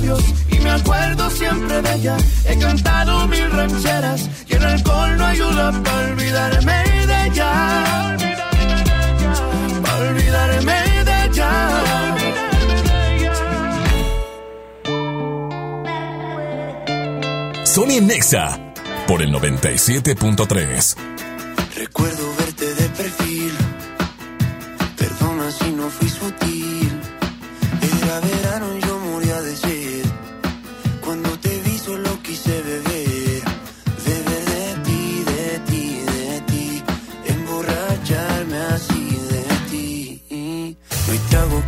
Labios y me acuerdo siempre de ella. He cantado mil rancheras y el alcohol no ayuda para olvidarme de ella. Para olvidarme de ella. Sony Nexa por el 97.3. Recuerdo verte de perfil.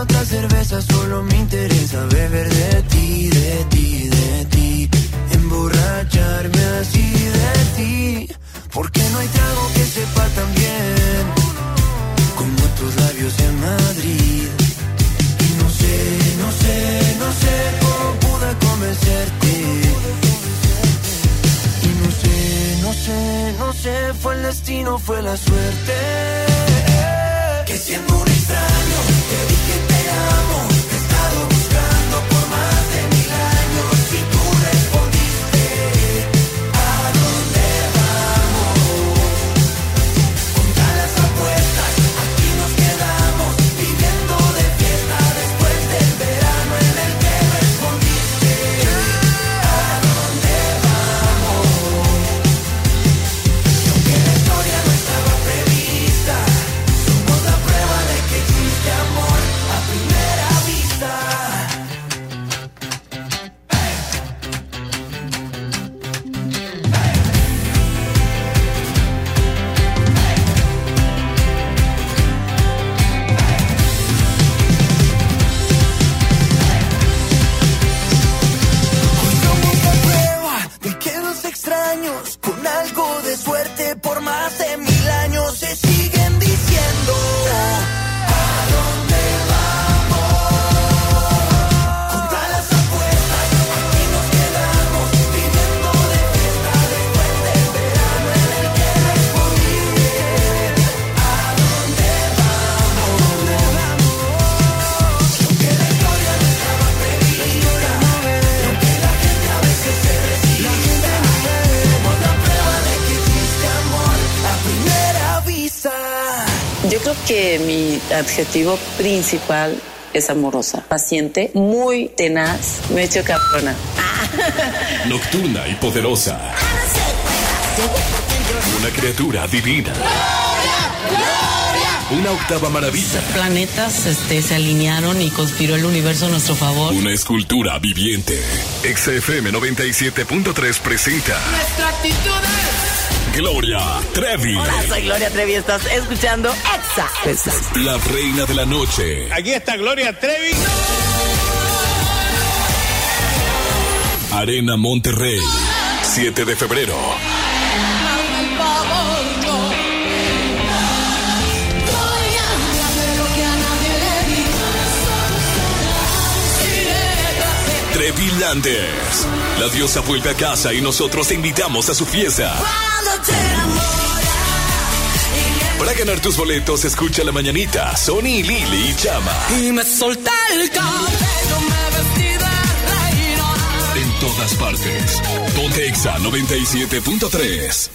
otra cerveza, solo me interesa beber de ti, de ti, de ti. Emborracharme así de ti. Porque no hay trago que sepa tan bien como tus labios en Madrid. Y no sé, no sé, no sé cómo pude convencerte. Y no sé, no sé, no sé, fue el destino, fue la suerte. Que siendo adjetivo principal es amorosa, paciente, muy tenaz, me echo cabrona. *laughs* Nocturna y poderosa. Una criatura divina. Una octava maravilla. Planetas este, se alinearon y conspiró el universo a nuestro favor. Una escultura viviente. XFM 97.3 presenta Nuestra actitud es... Gloria Trevi. Hola, soy Gloria Trevi. Estás escuchando Exa. La reina de la noche. Aquí está Gloria Trevi. Arena Monterrey. 7 de febrero. Trevi Landers. La diosa vuelve a casa y nosotros te invitamos a su fiesta. Para ganar tus boletos, escucha la mañanita, Sony, Lili y Chama. Y me solté el cabello, me vestí de reina. En todas partes. Ponte Exa 97.3.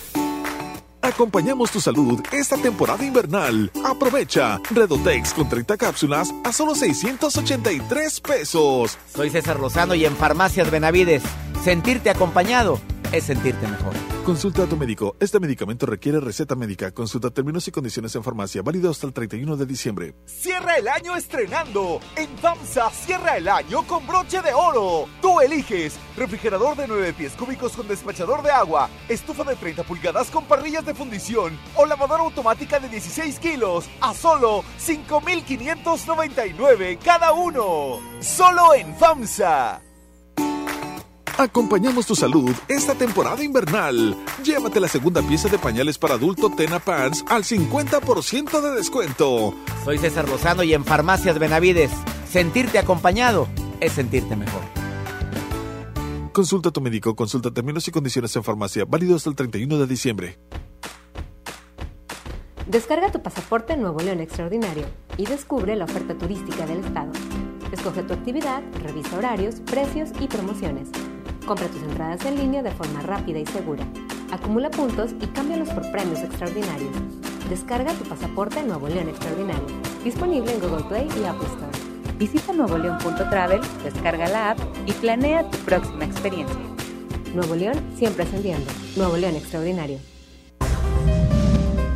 Acompañamos tu salud esta temporada invernal. Aprovecha Redotex con 30 cápsulas a solo 683 pesos. Soy César Lozano y en Farmacias Benavides, sentirte acompañado es sentirte mejor. Consulta a tu médico. Este medicamento requiere receta médica. Consulta términos y condiciones en farmacia. Válido hasta el 31 de diciembre. Cierra el año estrenando. En FAMSA cierra el año con broche de oro. Tú eliges refrigerador de 9 pies cúbicos con despachador de agua, estufa de 30 pulgadas con parrillas de fundición o lavadora automática de 16 kilos a solo 5,599 cada uno. Solo en FAMSA. Acompañamos tu salud esta temporada invernal. Llévate la segunda pieza de pañales para adulto Tena Pants al 50% de descuento. Soy César Lozano y en Farmacias Benavides, sentirte acompañado es sentirte mejor. Consulta a tu médico, consulta términos y condiciones en farmacia, válido hasta el 31 de diciembre. Descarga tu pasaporte Nuevo León Extraordinario y descubre la oferta turística del estado. Escoge tu actividad, revisa horarios, precios y promociones. Compra tus entradas en línea de forma rápida y segura. Acumula puntos y cámbialos por premios extraordinarios. Descarga tu pasaporte Nuevo León Extraordinario. Disponible en Google Play y Apple Store. Visita nuevoleón.travel, descarga la app y planea tu próxima experiencia. Nuevo León siempre ascendiendo. Nuevo León Extraordinario.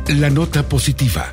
La nota positiva.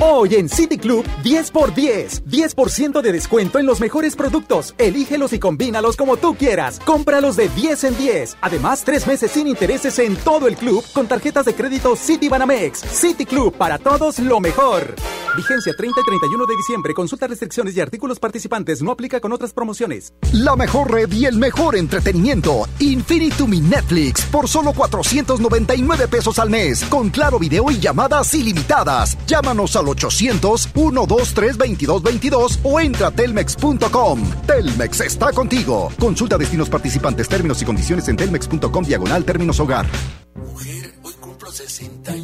Hoy en City Club, 10 por 10. 10% de descuento en los mejores productos. Elígelos y combínalos como tú quieras. Cómpralos de 10 en 10. Además, tres meses sin intereses en todo el club con tarjetas de crédito City Banamex. City Club, para todos lo mejor. Vigencia 30 y 31 de diciembre. Consulta restricciones y artículos participantes. No aplica con otras promociones. La mejor red y el mejor entretenimiento. Infinitum y Netflix por solo 499 pesos al mes. Con claro video y llamadas ilimitadas. Llámanos al 800-123-2222 o entra a telmex.com. Telmex está contigo. Consulta destinos participantes, términos y condiciones en telmex.com diagonal términos hogar. Mujer, hoy cumplo 68 años.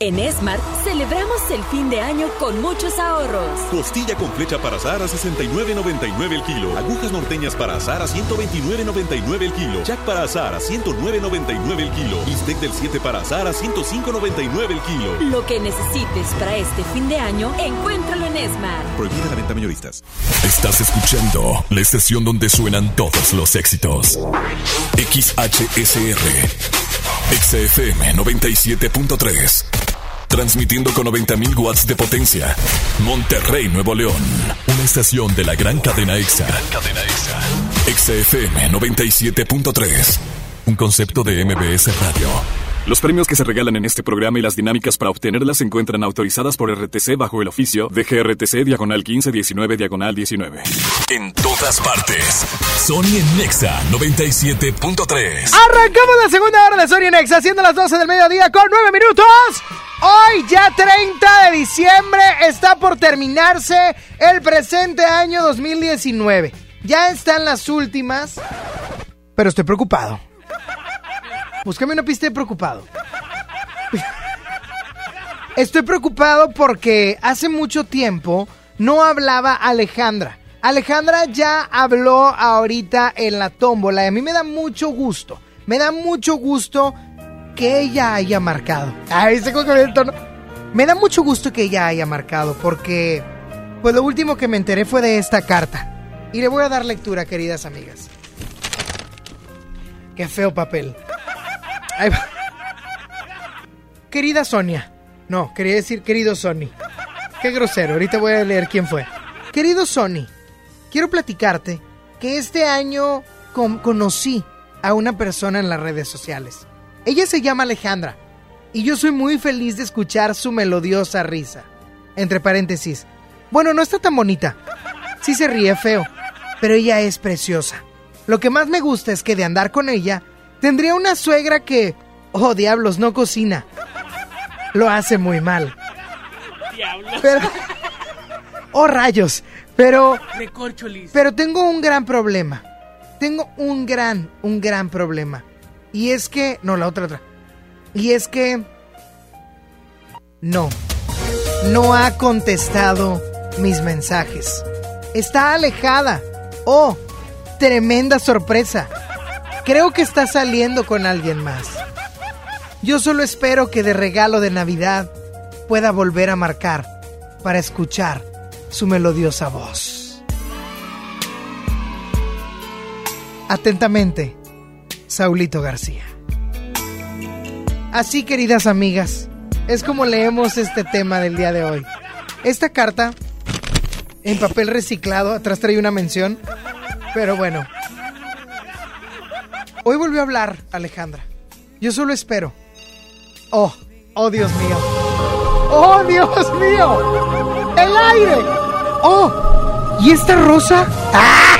En Smart celebramos el fin de año con muchos ahorros. Costilla con flecha para asar a 69.99 el kilo. Agujas norteñas para asar a 129.99 el kilo. Jack para asar a 109.99 el kilo. Bistec del 7 para asar a 105.99 el kilo. Lo que necesites para este fin de año, encuéntralo en Smart. Prohibida la venta mayoristas. Estás escuchando la estación donde suenan todos los éxitos. XHSR. XFM 97.3. Transmitiendo con 90.000 watts de potencia. Monterrey, Nuevo León. Una estación de la gran cadena EXA. cadena EXA. EXA FM 97.3. Un concepto de MBS Radio. Los premios que se regalan en este programa y las dinámicas para obtenerlas se encuentran autorizadas por RTC bajo el oficio de GRTC Diagonal 1519 Diagonal 19. En todas partes. Sony en Nexa 97.3. Arrancamos la segunda hora de Sony Nexa, siendo las 12 del mediodía con 9 minutos. Hoy ya 30 de diciembre está por terminarse el presente año 2019. Ya están las últimas, pero estoy preocupado. Búscame una pista de preocupado. Estoy preocupado porque hace mucho tiempo no hablaba Alejandra. Alejandra ya habló ahorita en la tómbola y a mí me da mucho gusto. Me da mucho gusto que ella haya marcado. Ay, se con el tono. Me da mucho gusto que ella haya marcado porque pues lo último que me enteré fue de esta carta. Y le voy a dar lectura, queridas amigas. Qué feo papel. Querida Sonia. No, quería decir querido Sony. Qué grosero, ahorita voy a leer quién fue. Querido Sony, quiero platicarte que este año con- conocí a una persona en las redes sociales. Ella se llama Alejandra y yo soy muy feliz de escuchar su melodiosa risa. Entre paréntesis. Bueno, no está tan bonita. Sí se ríe feo, pero ella es preciosa. Lo que más me gusta es que de andar con ella, tendría una suegra que, oh diablos, no cocina. Lo hace muy mal. Pero, oh rayos, pero, pero tengo un gran problema. Tengo un gran, un gran problema. Y es que, no, la otra, otra. Y es que, no, no ha contestado mis mensajes. Está alejada. Oh, tremenda sorpresa. Creo que está saliendo con alguien más. Yo solo espero que de regalo de Navidad pueda volver a marcar para escuchar su melodiosa voz. Atentamente, Saulito García. Así, queridas amigas, es como leemos este tema del día de hoy. Esta carta, en papel reciclado, atrás trae una mención, pero bueno. Hoy volvió a hablar Alejandra. Yo solo espero. Oh, oh Dios mío. Oh Dios mío. El aire. Oh, ¿y esta rosa? *laughs*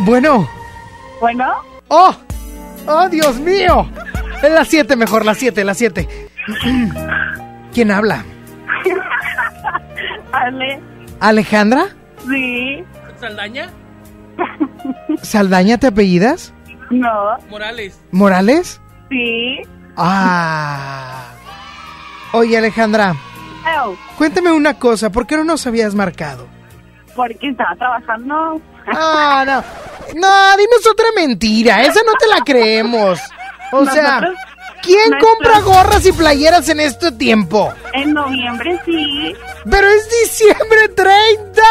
Bueno. Bueno. Oh, oh Dios mío. Es las 7 mejor, las 7, las 7. ¿Quién habla? *laughs* Ale. ¿Alejandra? Sí. ¿Saldaña? ¿Saldaña te apellidas? No. Morales. ¿Morales? Sí. Ah. Oye, Alejandra, Oh, cuéntame una cosa, ¿por qué no nos habías marcado? porque estaba trabajando. Ah, no. No, dinos otra mentira, esa no te la creemos. O sea, Nosotros- ¿quién nuestro- compra gorras y playeras en este tiempo? En noviembre sí. ¡Pero es diciembre 30!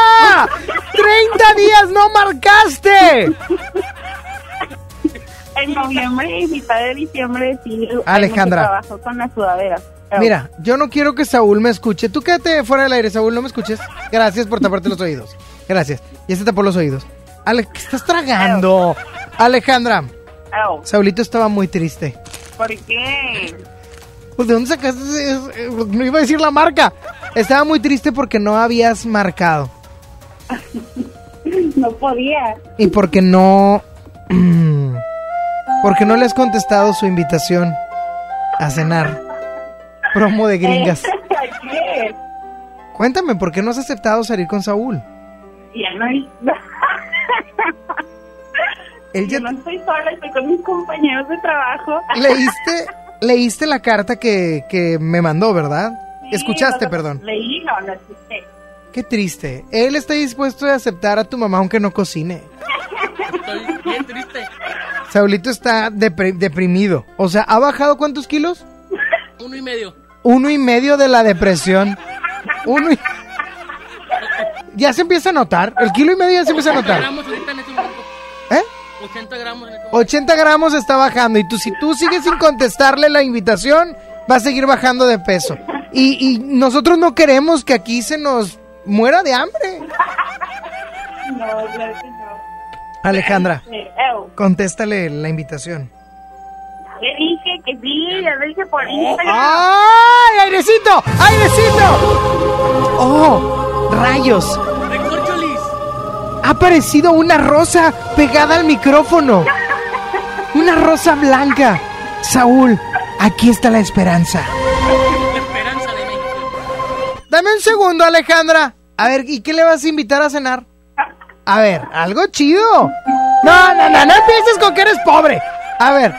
¡30 días no marcaste! En noviembre y mitad de diciembre sí. Alejandra. Trabajo con la sudadera. Oh, Mira, yo no quiero que Saúl me escuche. Tú quédate fuera del aire, Saúl, no me escuches. Gracias por taparte los oídos. Gracias. Ya se tapó los oídos. Ale, ¿qué estás tragando? Alejandra, Saulito estaba muy triste. ¿Por qué? Pues, ¿De dónde sacaste? ese- eh, No iba a decir la marca. Estaba muy triste porque no habías marcado. *laughs* No podía. Y porque no... *clears throat* Porque no le has contestado su invitación a cenar. Promo de gringas. *laughs* ¿Qué? Cuéntame, ¿por qué no has aceptado salir con Saúl? Ya no hay... *laughs* Él ya Yo no estoy sola, estoy con mis compañeros de trabajo. *laughs* leíste, leíste la carta que, que me mandó, ¿verdad? Escuchaste, no, perdón. Leí, no, no escuché. Qué triste. Él está dispuesto a aceptar a tu mamá aunque no cocine. Estoy bien triste. Saulito está deprimido. O sea, ¿ha bajado cuántos kilos? Uno y medio. Uno y medio de la depresión. Uno y... *laughs* Ya se empieza a notar. El kilo y medio ya se empieza a 80 notar. 80 gramos en este momento. 80 gramos está bajando. Y tú, si tú sigues sin contestarle la invitación, va a seguir bajando de peso. Y, y nosotros no queremos que aquí se nos muera de hambre. No, claro que no. Alejandra, *laughs* Eh, contéstale la invitación. Le dije que sí, ya lo dije por Instagram. ¡Ay, airecito! ¡Airecito! ¡Oh, rayos! Ha aparecido una rosa pegada al micrófono. Una rosa blanca. Saúl, aquí está la esperanza. La esperanza de México. Dame un segundo, Alejandra. A ver, ¿y qué le vas a invitar a cenar? A ver, algo chido. No, no, no, no empieces con que eres pobre. A ver,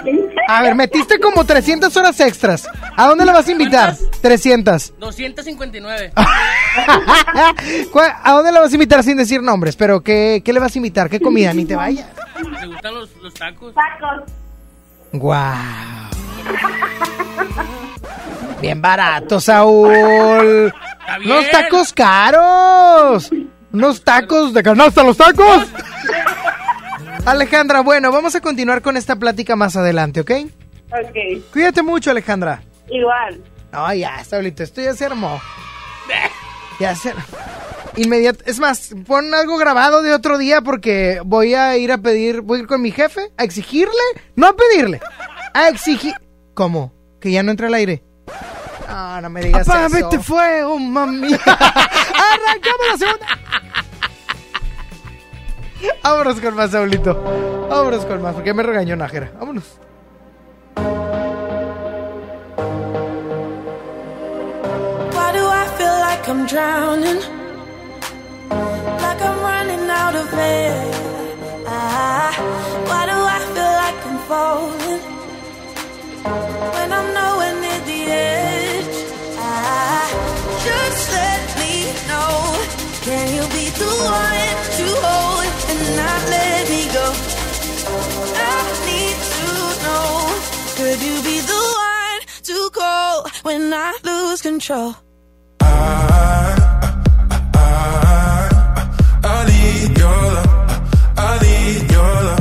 a ver, metiste como 300 horas extras. ¿A dónde le vas a invitar? 300. 259. *laughs* ¿Cuál- ¿A dónde le vas a invitar sin decir nombres? Pero, ¿qué, qué le vas a invitar? ¿Qué comida? Ni te vayas. ¿Le gustan los, los tacos? Tacos. ¡Guau! Bien barato, Saúl. bien. Unos tacos caros. Unos tacos de canasta, los tacos. Alejandra, bueno, vamos a continuar con esta plática más adelante, ¿ok? Ok, Cuídate mucho, Alejandra. igual. No, ya, Saulito, esto ya se armó. Ya se... Inmediato. Es más, pon algo grabado de otro día porque voy a ir a pedir, voy a ir con mi jefe a exigirle, no a pedirle, a exigir... ¿Cómo? ¿Que ya no entra al aire? Ah, no me digas Apágame eso. este fuego, mami. *laughs* Arrancamos la segunda. *laughs* Vámonos con más, Saulito. Vámonos con más, porque me regañó Nájera. Vámonos. Why do I feel like I'm drowning? Like I'm running out of air. Ah, why do I feel like I'm falling? When I'm nowhere near the edge. Ah, just let me know. Can you be the one to hold and not let me go? I need to know. Could you be the one to call when I lose control? I I, I, I need your love. I need your love.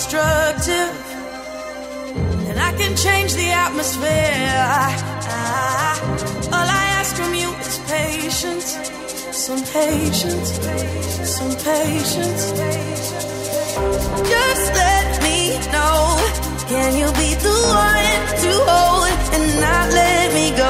Destructive. And I can change the atmosphere. All I ask from you is patience. Some patience. Some patience. Just let me know. Can you be the one to hold and not let me go?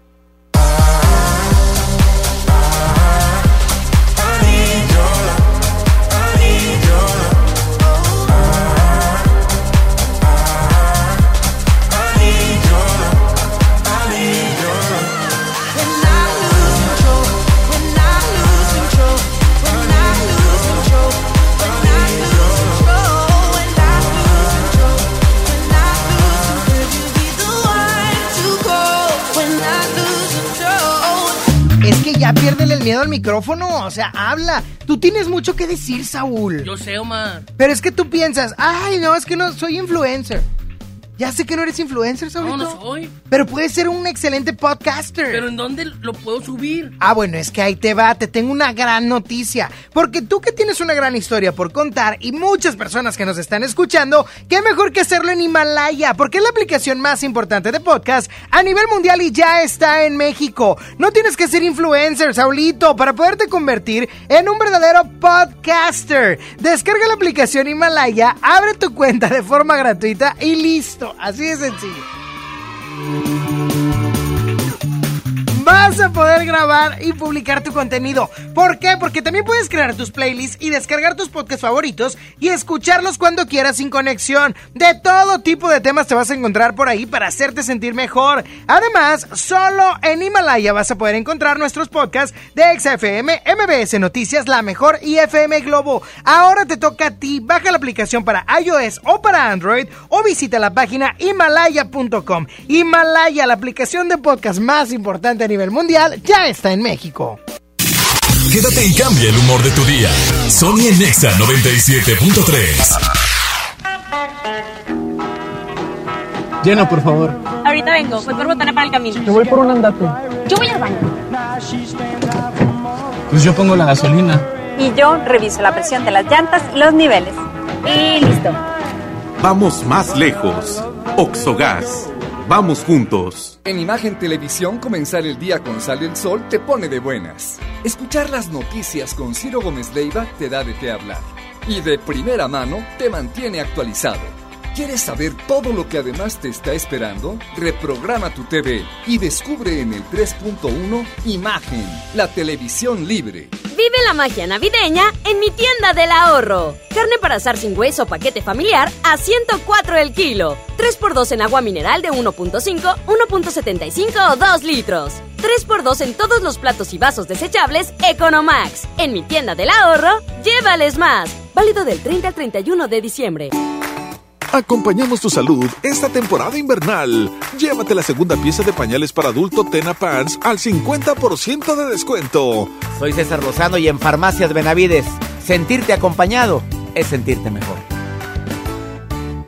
ya piérdele el miedo al micrófono. O sea, habla. Tú tienes mucho que decir, Saúl. Yo sé, Omar. Pero es que tú piensas, ay, no, es que no soy influencer. Ya sé que no eres influencer, Saúlito. No, no soy. Pero puedes ser un excelente podcaster. Pero ¿en dónde lo puedo subir? Ah, bueno, es que ahí te va, te tengo una gran noticia. Porque tú que tienes una gran historia por contar y muchas personas que nos están escuchando, qué mejor que hacerlo en Himalaya, porque es la aplicación más importante de podcast a nivel mundial y ya está en México. No tienes que ser influencer, Saulito, para poderte convertir en un verdadero podcaster. Descarga la aplicación Himalaya, abre tu cuenta de forma gratuita y listo. Así de sencillo. Vas a poder grabar y publicar tu contenido. ¿Por qué? Porque también puedes crear tus playlists y descargar tus podcasts favoritos y escucharlos cuando quieras sin conexión. De todo tipo de temas te vas a encontrar por ahí para hacerte sentir mejor. Además, solo en Himalaya vas a poder encontrar nuestros podcasts de XFM, MBS Noticias, La Mejor y FM Globo. Ahora te toca a ti. Baja la aplicación para iOS o para Android o visita la página himalaya.com. Himalaya, la aplicación de podcast más importante a nivel mundial, ya está en México. Quédate y cambia el humor de tu día. Sony en Nexa 97.3. Llena, por favor. Ahorita vengo, voy por botana para el camino. Yo voy por un andate. Yo voy al baño. Pues yo pongo la gasolina. Y yo reviso la presión de las llantas y los niveles. Y listo. Vamos más lejos. Oxogas. Vamos juntos. En Imagen Televisión, comenzar el día con Sale el Sol te pone de buenas. Escuchar las noticias con Ciro Gómez Leiva te da de qué hablar. Y de primera mano te mantiene actualizado. ¿Quieres saber todo lo que además te está esperando? Reprograma tu TV y descubre en el 3.1 Imagen, la televisión libre. Vive la magia navideña en mi tienda del ahorro. Carne para asar sin hueso paquete familiar a 104 el kilo. 3x2 en agua mineral de 1.5, 1.75 o 2 litros. 3x2 en todos los platos y vasos desechables Economax. En mi tienda del ahorro, llévales más. Válido del 30 al 31 de diciembre. Acompañamos tu salud esta temporada invernal. Llévate la segunda pieza de pañales para adulto Tena Pants al 50% de descuento. Soy César Lozano y en Farmacias Benavides, sentirte acompañado es sentirte mejor.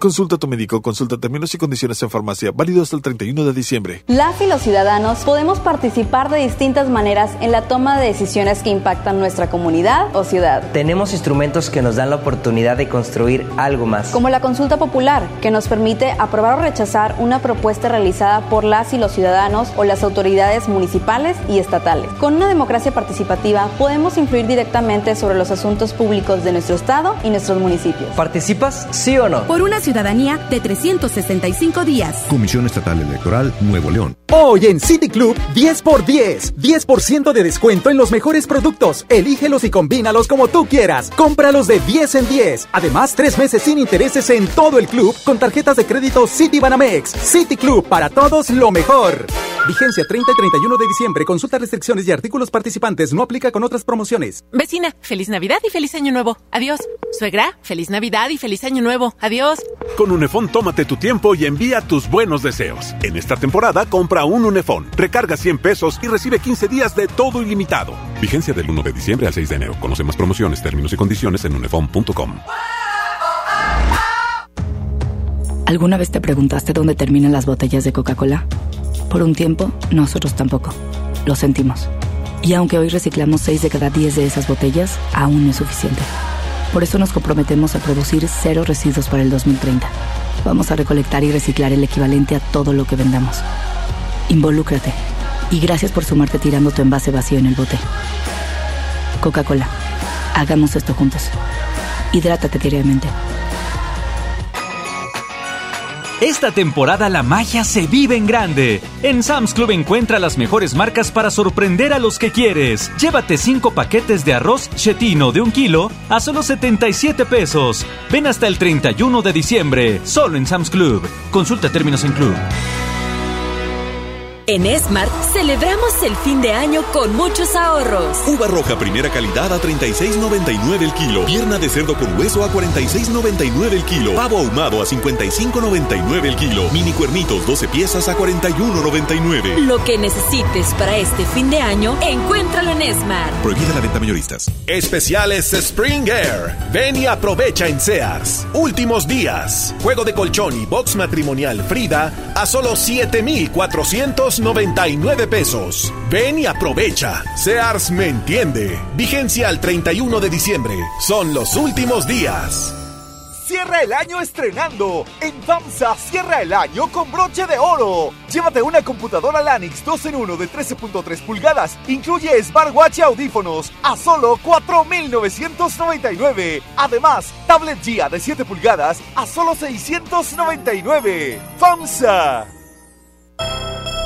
Consulta a tu médico, consulta términos y condiciones en farmacia, válido hasta el 31 de diciembre. Las y los ciudadanos podemos participar de distintas maneras en la toma de decisiones que impactan nuestra comunidad o ciudad. Tenemos instrumentos que nos dan la oportunidad de construir algo más. Como la consulta popular, que nos permite aprobar o rechazar una propuesta realizada por las y los ciudadanos o las autoridades municipales y estatales. Con una democracia participativa podemos influir directamente sobre los asuntos públicos de nuestro estado y nuestros municipios. ¿Participas, sí o no? Por una ciudadanía de 365 días. Comisión Estatal Electoral Nuevo León. Hoy en City Club, 10 por 10. 10% de descuento en los mejores productos. Elígelos y combínalos como tú quieras. Cómpralos de 10 en 10. Además, tres meses sin intereses en todo el club con tarjetas de crédito City Banamex. City Club, para todos lo mejor. Vigencia 30 y 31 de diciembre. Consulta restricciones y artículos participantes. No aplica con otras promociones. Vecina, feliz Navidad y feliz Año Nuevo. Adiós. Suegra, feliz Navidad y feliz Año Nuevo. Adiós. Con Unefón tómate tu tiempo y envía tus buenos deseos. En esta temporada compra un Unefón, recarga 100 pesos y recibe 15 días de todo ilimitado. Vigencia del 1 de diciembre al 6 de enero. Conoce más promociones, términos y condiciones en unefón.com. ¿Alguna vez te preguntaste dónde terminan las botellas de Coca-Cola? Por un tiempo, nosotros tampoco. Lo sentimos. Y aunque hoy reciclamos 6 de cada 10 de esas botellas, aún no es suficiente. Por eso nos comprometemos a producir cero residuos para el 2030. Vamos a recolectar y reciclar el equivalente a todo lo que vendamos. Involúcrate. Y gracias por sumarte tirando tu envase vacío en el bote. Coca-Cola. Hagamos esto juntos. Hidrátate diariamente. Esta temporada la magia se vive en grande. En Sam's Club encuentra las mejores marcas para sorprender a los que quieres. Llévate 5 paquetes de arroz chetino de un kilo a solo 77 pesos. Ven hasta el 31 de diciembre, solo en Sam's Club. Consulta términos en club. En Smart celebramos el fin de año con muchos ahorros. Uva roja primera calidad a 36.99 el kilo. Pierna de cerdo con hueso a 46.99 el kilo. Pavo ahumado a 55.99 el kilo. Mini cuernitos 12 piezas a 41.99. Lo que necesites para este fin de año, encuéntralo en Smart. Prohibida la venta mayoristas. Especiales Spring Air. Ven y aprovecha en Sears. Últimos días. Juego de colchón y box matrimonial Frida a solo 7,400 99 pesos. Ven y aprovecha. Sears me entiende. Vigencia al 31 de diciembre. Son los últimos días. Cierra el año estrenando. En FAMSA cierra el año con broche de oro. Llévate una computadora Lanix 2 en 1 de 13.3 pulgadas. Incluye smartwatch y audífonos a solo 4,999. Además, tablet GIA de 7 pulgadas a solo 699. FAMSA.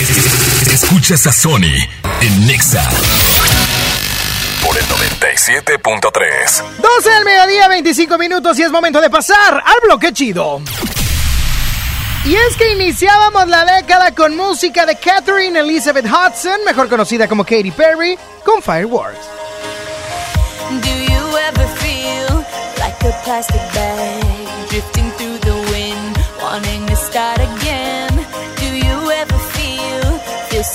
Escuchas a Sony en Nexa por el 97.3. 12 del mediodía, 25 minutos y es momento de pasar al bloque chido. Y es que iniciábamos la década con música de Catherine Elizabeth Hudson, mejor conocida como Katy Perry, con Fireworks. Do you ever feel like a plastic bag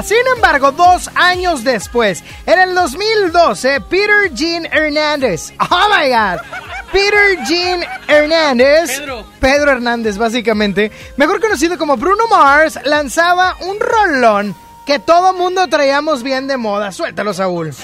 Sin embargo, dos años después, en el 2012, Peter Jean Hernández. Oh my God. Peter Jean Hernández. Pedro. Pedro Hernández, básicamente. Mejor conocido como Bruno Mars, lanzaba un rolón que todo mundo traíamos bien de moda. Suéltalo, Saúl.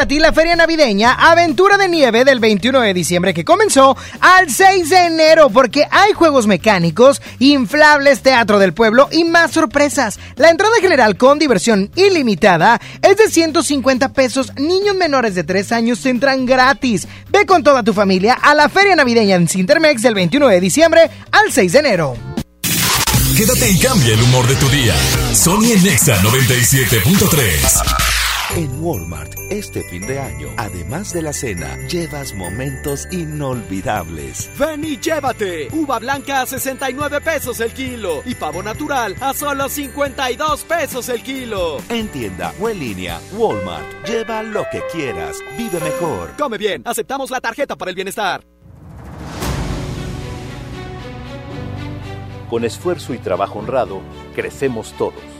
Para ti la feria navideña Aventura de Nieve del 21 de diciembre que comenzó al 6 de enero porque hay juegos mecánicos, inflables, teatro del pueblo y más sorpresas. La entrada general con diversión ilimitada es de 150 pesos. Niños menores de 3 años entran gratis. Ve con toda tu familia a la feria navideña en Sintermex del 21 de diciembre al 6 de enero. Quédate y cambia el humor de tu día. Sony en Nexa 97.3. En Walmart, este fin de año, además de la cena, llevas momentos inolvidables. Ven y llévate. Uva blanca a 69 pesos el kilo y pavo natural a solo 52 pesos el kilo. En tienda o en línea, Walmart. Lleva lo que quieras. Vive mejor. Come bien, aceptamos la tarjeta para el bienestar. Con esfuerzo y trabajo honrado, crecemos todos.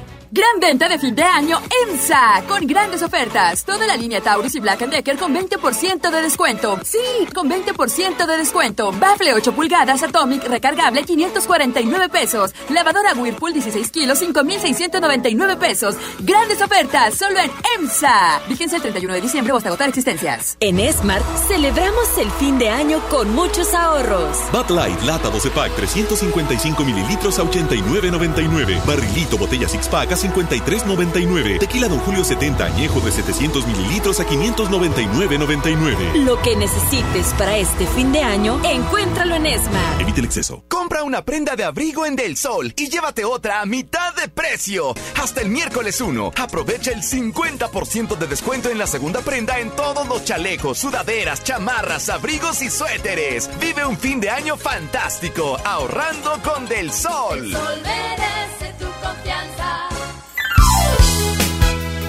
Gran venta de fin de año EMSA, con grandes ofertas. Toda la línea Taurus y Black Decker con 20% de descuento. Sí, con 20% de descuento. Bafle 8 pulgadas Atomic recargable 549 pesos. Lavadora Whirlpool 16 kilos 5699 pesos. Grandes ofertas solo en EMSA. Vigencia el 31 de diciembre o hasta agotar existencias. En Smart celebramos el fin de año con muchos ahorros. Bud Light, lata 12 pack, 355 mililitros a 89.99. Barrilito, botella six pack a 53.99. Tequila Don Julio 70 añejo de 700 mililitros a 599.99. Lo que necesites para este fin de año, encuéntralo en Smart. Evite el exceso. Compra una prenda de abrigo en Del Sol y llévate otra a mitad de precio. Hasta el miércoles 1. Aprovecha el 50% de descuento en la segunda prenda en todos los chalecos, sudaderas, chamarras, abrigos y suéteres. Vive un fin de año fantástico ahorrando con Del Sol. merece tu confianza.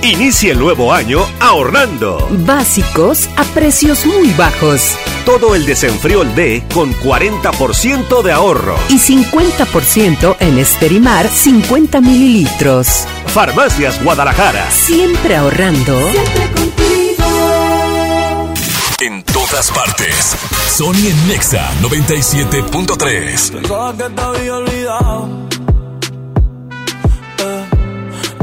Inicia el nuevo año ahorrando. Básicos a precios muy bajos. Todo el desenfriol D con 40% de ahorro. Y 50% en Esterimar 50 mililitros. Farmacias Guadalajara. Siempre ahorrando. En todas partes. Sony en Nexa 97.3.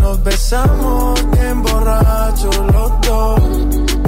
Nos besamos bien borrachos los dos.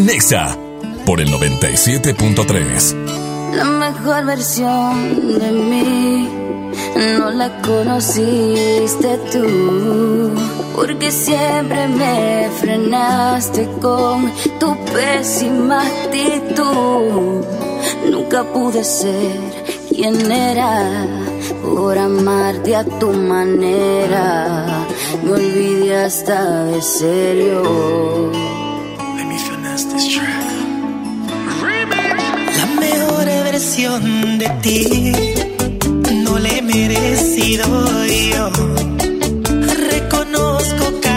Nexa por el 97.3. La mejor versión de mí no la conociste tú, porque siempre me frenaste con tu pésima actitud. Nunca pude ser quien era por amarte a tu manera. Me olvidé hasta de serio. La mejor versión de ti no la he merecido yo. Reconozco cada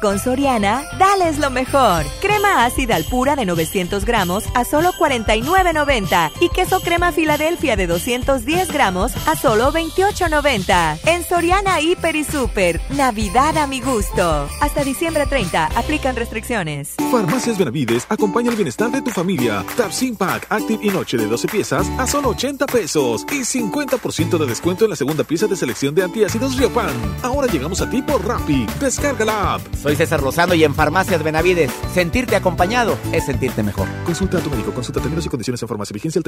con Soriana, dales lo mejor. Crema ácida al pura de 900 gramos a solo 49.90 y queso crema Filadelfia de 210 gramos a solo 28.90. En Soriana Hiper y Super, Navidad a mi gusto. Hasta diciembre 30, aplican restricciones. Farmacias Benavides acompaña el bienestar de tu familia. Tapsin Pack Active y Noche de 12 piezas a solo 80 pesos y 50% de descuento en la segunda pieza de selección de antiácidos Riopan. Ahora llegamos a ti por Rappi. Descarga la app. Soy César Lozano y en Farmacias Benavides, sentirte acompañado es sentirte mejor. Consulta a tu médico, consulta términos y condiciones en farmacia. Vigencia el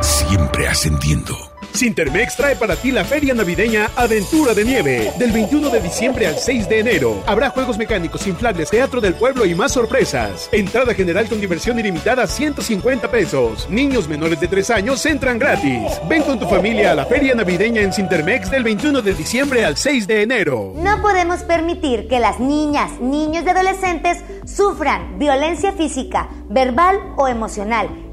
Siempre ascendiendo. Sintermex trae para ti la feria navideña Aventura de Nieve. Del 21 de diciembre al 6 de enero. Habrá juegos mecánicos, inflables, teatro del pueblo y más sorpresas. Entrada general con diversión ilimitada 150 pesos. Niños menores de 3 años entran gratis. Ven con tu familia a la feria navideña en Sintermex del 21 de diciembre al 6 de enero. No podemos permitir que las niñas, niños y adolescentes sufran violencia física, verbal o emocional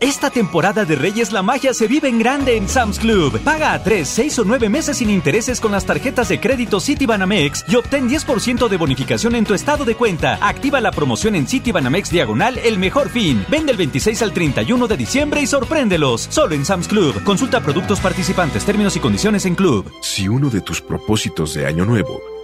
Esta temporada de Reyes la magia se vive en grande en Sam's Club. Paga a 3, 6 o 9 meses sin intereses con las tarjetas de crédito Citibanamex y obtén 10% de bonificación en tu estado de cuenta. Activa la promoción en Citibanamex Diagonal El Mejor Fin. Vende el 26 al 31 de diciembre y sorpréndelos. Solo en Sam's Club. Consulta productos participantes, términos y condiciones en Club. Si uno de tus propósitos de año nuevo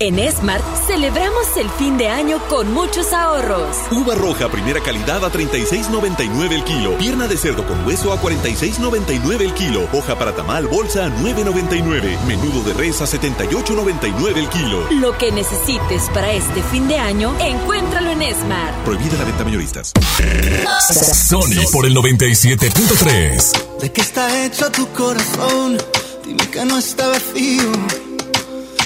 En Smart celebramos el fin de año con muchos ahorros. Uva roja primera calidad a 36.99 el kilo. Pierna de cerdo con hueso a 46.99 el kilo. Hoja para tamal bolsa a 9.99. Menudo de res a 78.99 el kilo. Lo que necesites para este fin de año, encuéntralo en Smart. Prohibida la venta mayoristas. Sony por el 97.3. ¿De qué está hecho tu corazón? Dime que no está vacío.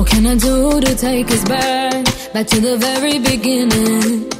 What can I do to take us back, back to the very beginning?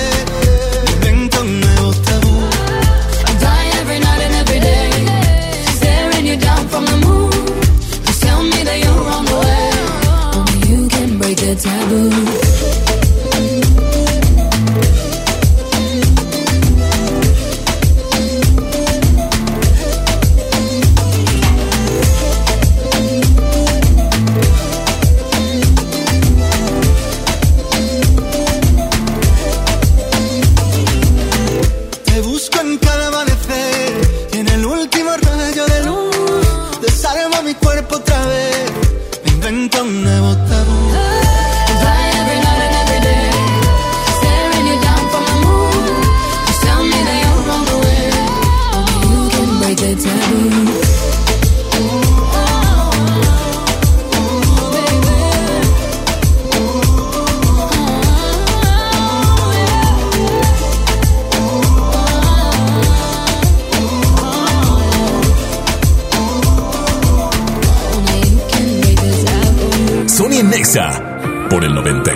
taboo.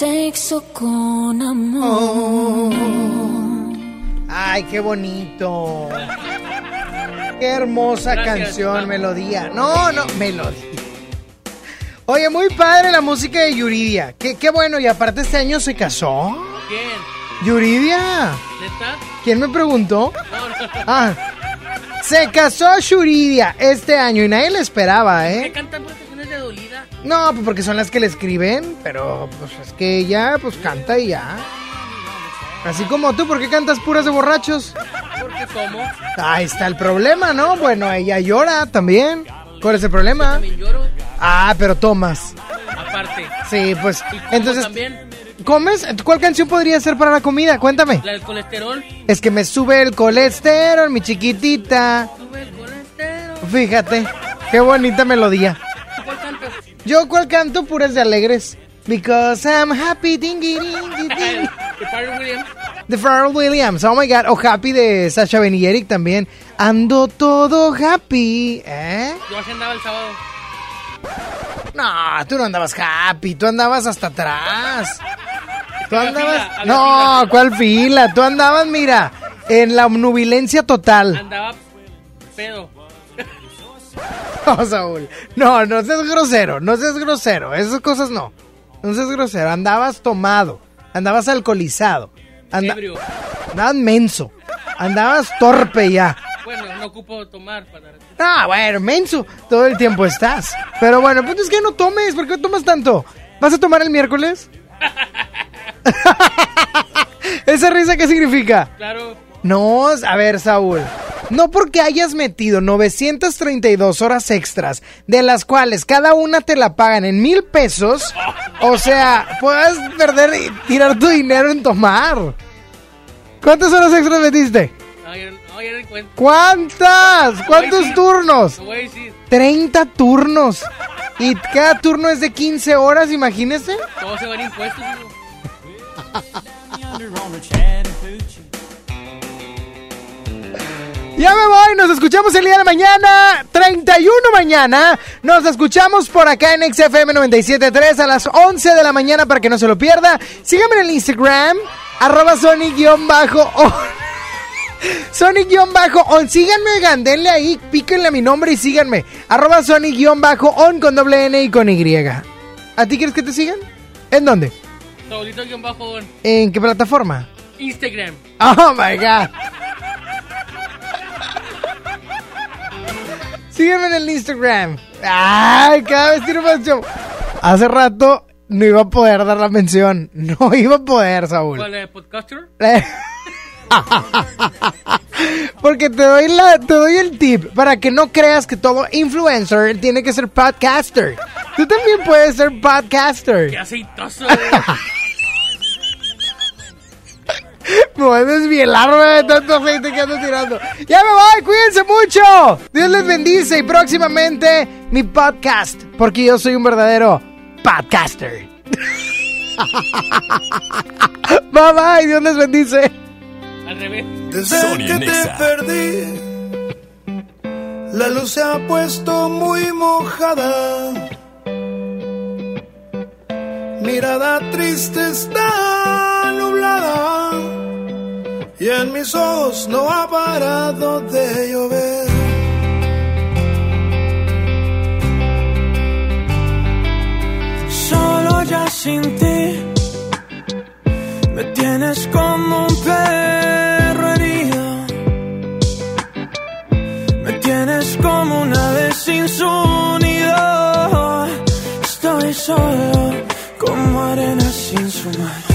Sexo con amor. Ay, qué bonito. Qué hermosa Gracias, canción, melodía. No, no, melodía. Oye, muy padre la música de Yuridia. Qué, qué bueno, y aparte este año se casó. ¿Quién? Yuridia. ¿Neta? ¿Quién me preguntó? No, no. Ah, se casó Yuridia este año y nadie le esperaba, ¿Qué ¿eh? canciones de dolida? No, pues porque son las que le escriben, pero pues es que ella pues canta y ya. Así como tú, ¿por qué cantas puras de borrachos? Porque como. Ahí está el problema, ¿no? Bueno, ella llora también. ¿Cuál es el problema? También lloro. Ah, pero tomas. Aparte. Sí, pues. Y como Entonces, también ¿comes? ¿Cuál canción podría ser para la comida? Cuéntame. la del colesterol. Es que me sube el colesterol, mi chiquitita. Sube el colesterol. Fíjate, qué bonita melodía. Yo cuál canto puras de alegres. Because I'm happy, dingy, dingy, ding. *laughs* ¿De Pharrell Williams? De Pharrell Williams, oh my god. O Happy de Sasha Ben y Eric también. Ando todo happy, ¿eh? Yo así andaba el sábado. No, tú no andabas happy, tú andabas hasta atrás. Tú andabas. fila, No, fila. ¿cuál fila? Tú andabas, mira, en la nubilencia total. Andaba pedo. *laughs* No, Saúl. No, no seas grosero, no seas grosero. Esas cosas no. No seas grosero. Andabas tomado. Andabas alcoholizado. Anda-. Andabas menso. Andabas torpe ya. Bueno, no ocupo tomar para... Ah, bueno, menso. Todo el tiempo estás. Pero bueno, pues es que no tomes. ¿Por qué tomas tanto? ¿Vas a tomar el miércoles? *laughs* ¿Esa risa qué significa? Claro. No, a ver, Saúl. No porque hayas metido 932 horas extras, de las cuales cada una te la pagan en mil pesos, o sea, puedes perder y tirar tu dinero en tomar. ¿Cuántas horas extras metiste? No, ya, no, ya no encuentro. ¿Cuántas? ¿Cuántos turnos? Lo voy a decir. 30 turnos. Y cada turno es de 15 horas, imagínese. Todos se van impuestos. Ya me voy, nos escuchamos el día de mañana, 31 mañana. Nos escuchamos por acá en XFM 97.3 a las 11 de la mañana para que no se lo pierda. Síganme en el Instagram, arroba Sonic-on. *laughs* Sonic-on. Síganme, oigan, denle ahí, píquenle a mi nombre y síganme. Arroba Sonic-on con doble N y con Y. ¿A ti quieres que te sigan? ¿En dónde? Saulito guion bajo on. ¿En qué plataforma? Instagram. Oh my god. Sígueme en el Instagram. Ay, cada vez tiene más show. Hace rato no iba a poder dar la mención. *laughs* No iba a poder, Saúl. ¿Cuál es? ¿Podcaster? *laughs* Porque te doy, la, te doy el tip para que no creas que todo influencer tiene que ser podcaster. Tú también puedes ser podcaster. ¡Qué aceitoso! *laughs* *laughs* Me voy a desvielarme de tanto aceite que ando tirando. Ya me voy, cuídense mucho. Dios les bendice y próximamente mi podcast, porque yo soy un verdadero podcaster. *laughs* bye bye, Dios les bendice. Al revés. Desde que te perdí, la luz se ha puesto muy mojada. Mirada triste está nublada y en mis ojos no ha parado de llover. Solo ya sin ti me tienes como un perro herido. Me tienes como una ave sin su nido. Estoy solo como arena sin su mar.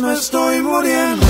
Me estoy muriendo.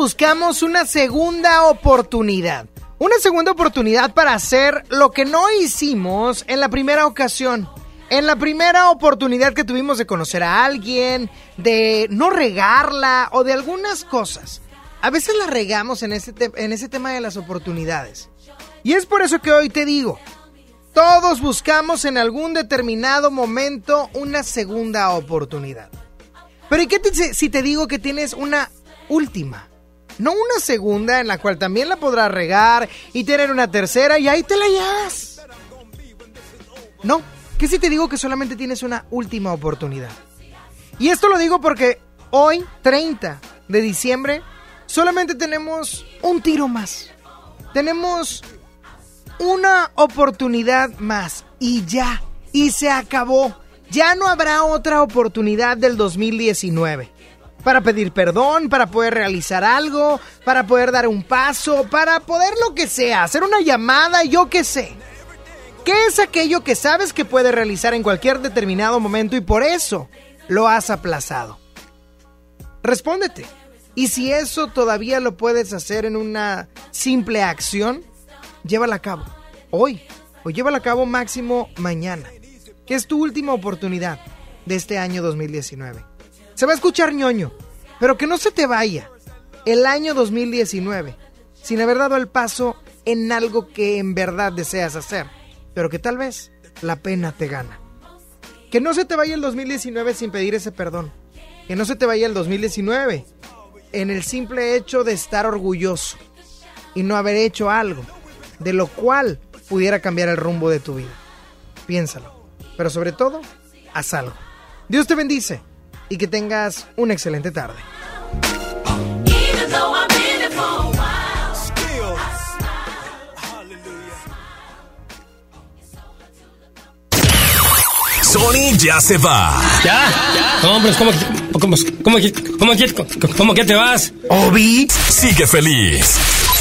Buscamos una segunda oportunidad. Una segunda oportunidad para hacer lo que no hicimos en la primera ocasión. En la primera oportunidad que tuvimos de conocer a alguien, de no regarla o de algunas cosas. A veces la regamos en ese, en ese tema de las oportunidades. Y es por eso que hoy te digo, todos buscamos en algún determinado momento una segunda oportunidad. Pero ¿y qué te- si te digo que tienes una última? No una segunda en la cual también la podrás regar y tener una tercera y ahí te la llevas. No, ¿qué si te digo que solamente tienes una última oportunidad? Y esto lo digo porque hoy, 30 de diciembre, solamente tenemos un tiro más. Tenemos una oportunidad más y ya, y se acabó. Ya no habrá otra oportunidad del 2019. Para pedir perdón, para poder realizar algo, para poder dar un paso, para poder lo que sea, hacer una llamada, yo qué sé. ¿Qué es aquello que sabes que puedes realizar en cualquier determinado momento y por eso lo has aplazado? Respóndete. Y si eso todavía lo puedes hacer en una simple acción, llévala a cabo. Hoy. O llévala a cabo máximo mañana. Que es tu última oportunidad de este año 2019. Se va a escuchar ñoño, pero que no se te vaya el año 2019 sin haber dado el paso en algo que en verdad deseas hacer, pero que tal vez la pena te gana. Que no se te vaya el 2019 sin pedir ese perdón. Que no se te vaya el 2019 en el simple hecho de estar orgulloso y no haber hecho algo de lo cual pudiera cambiar el rumbo de tu vida. Piénsalo, pero sobre todo, haz algo. Dios te bendice y que tengas una excelente tarde. Sony ya se va. ¿Ya? ¿cómo, que- cómo, cómo que te vas? Obi sigue feliz.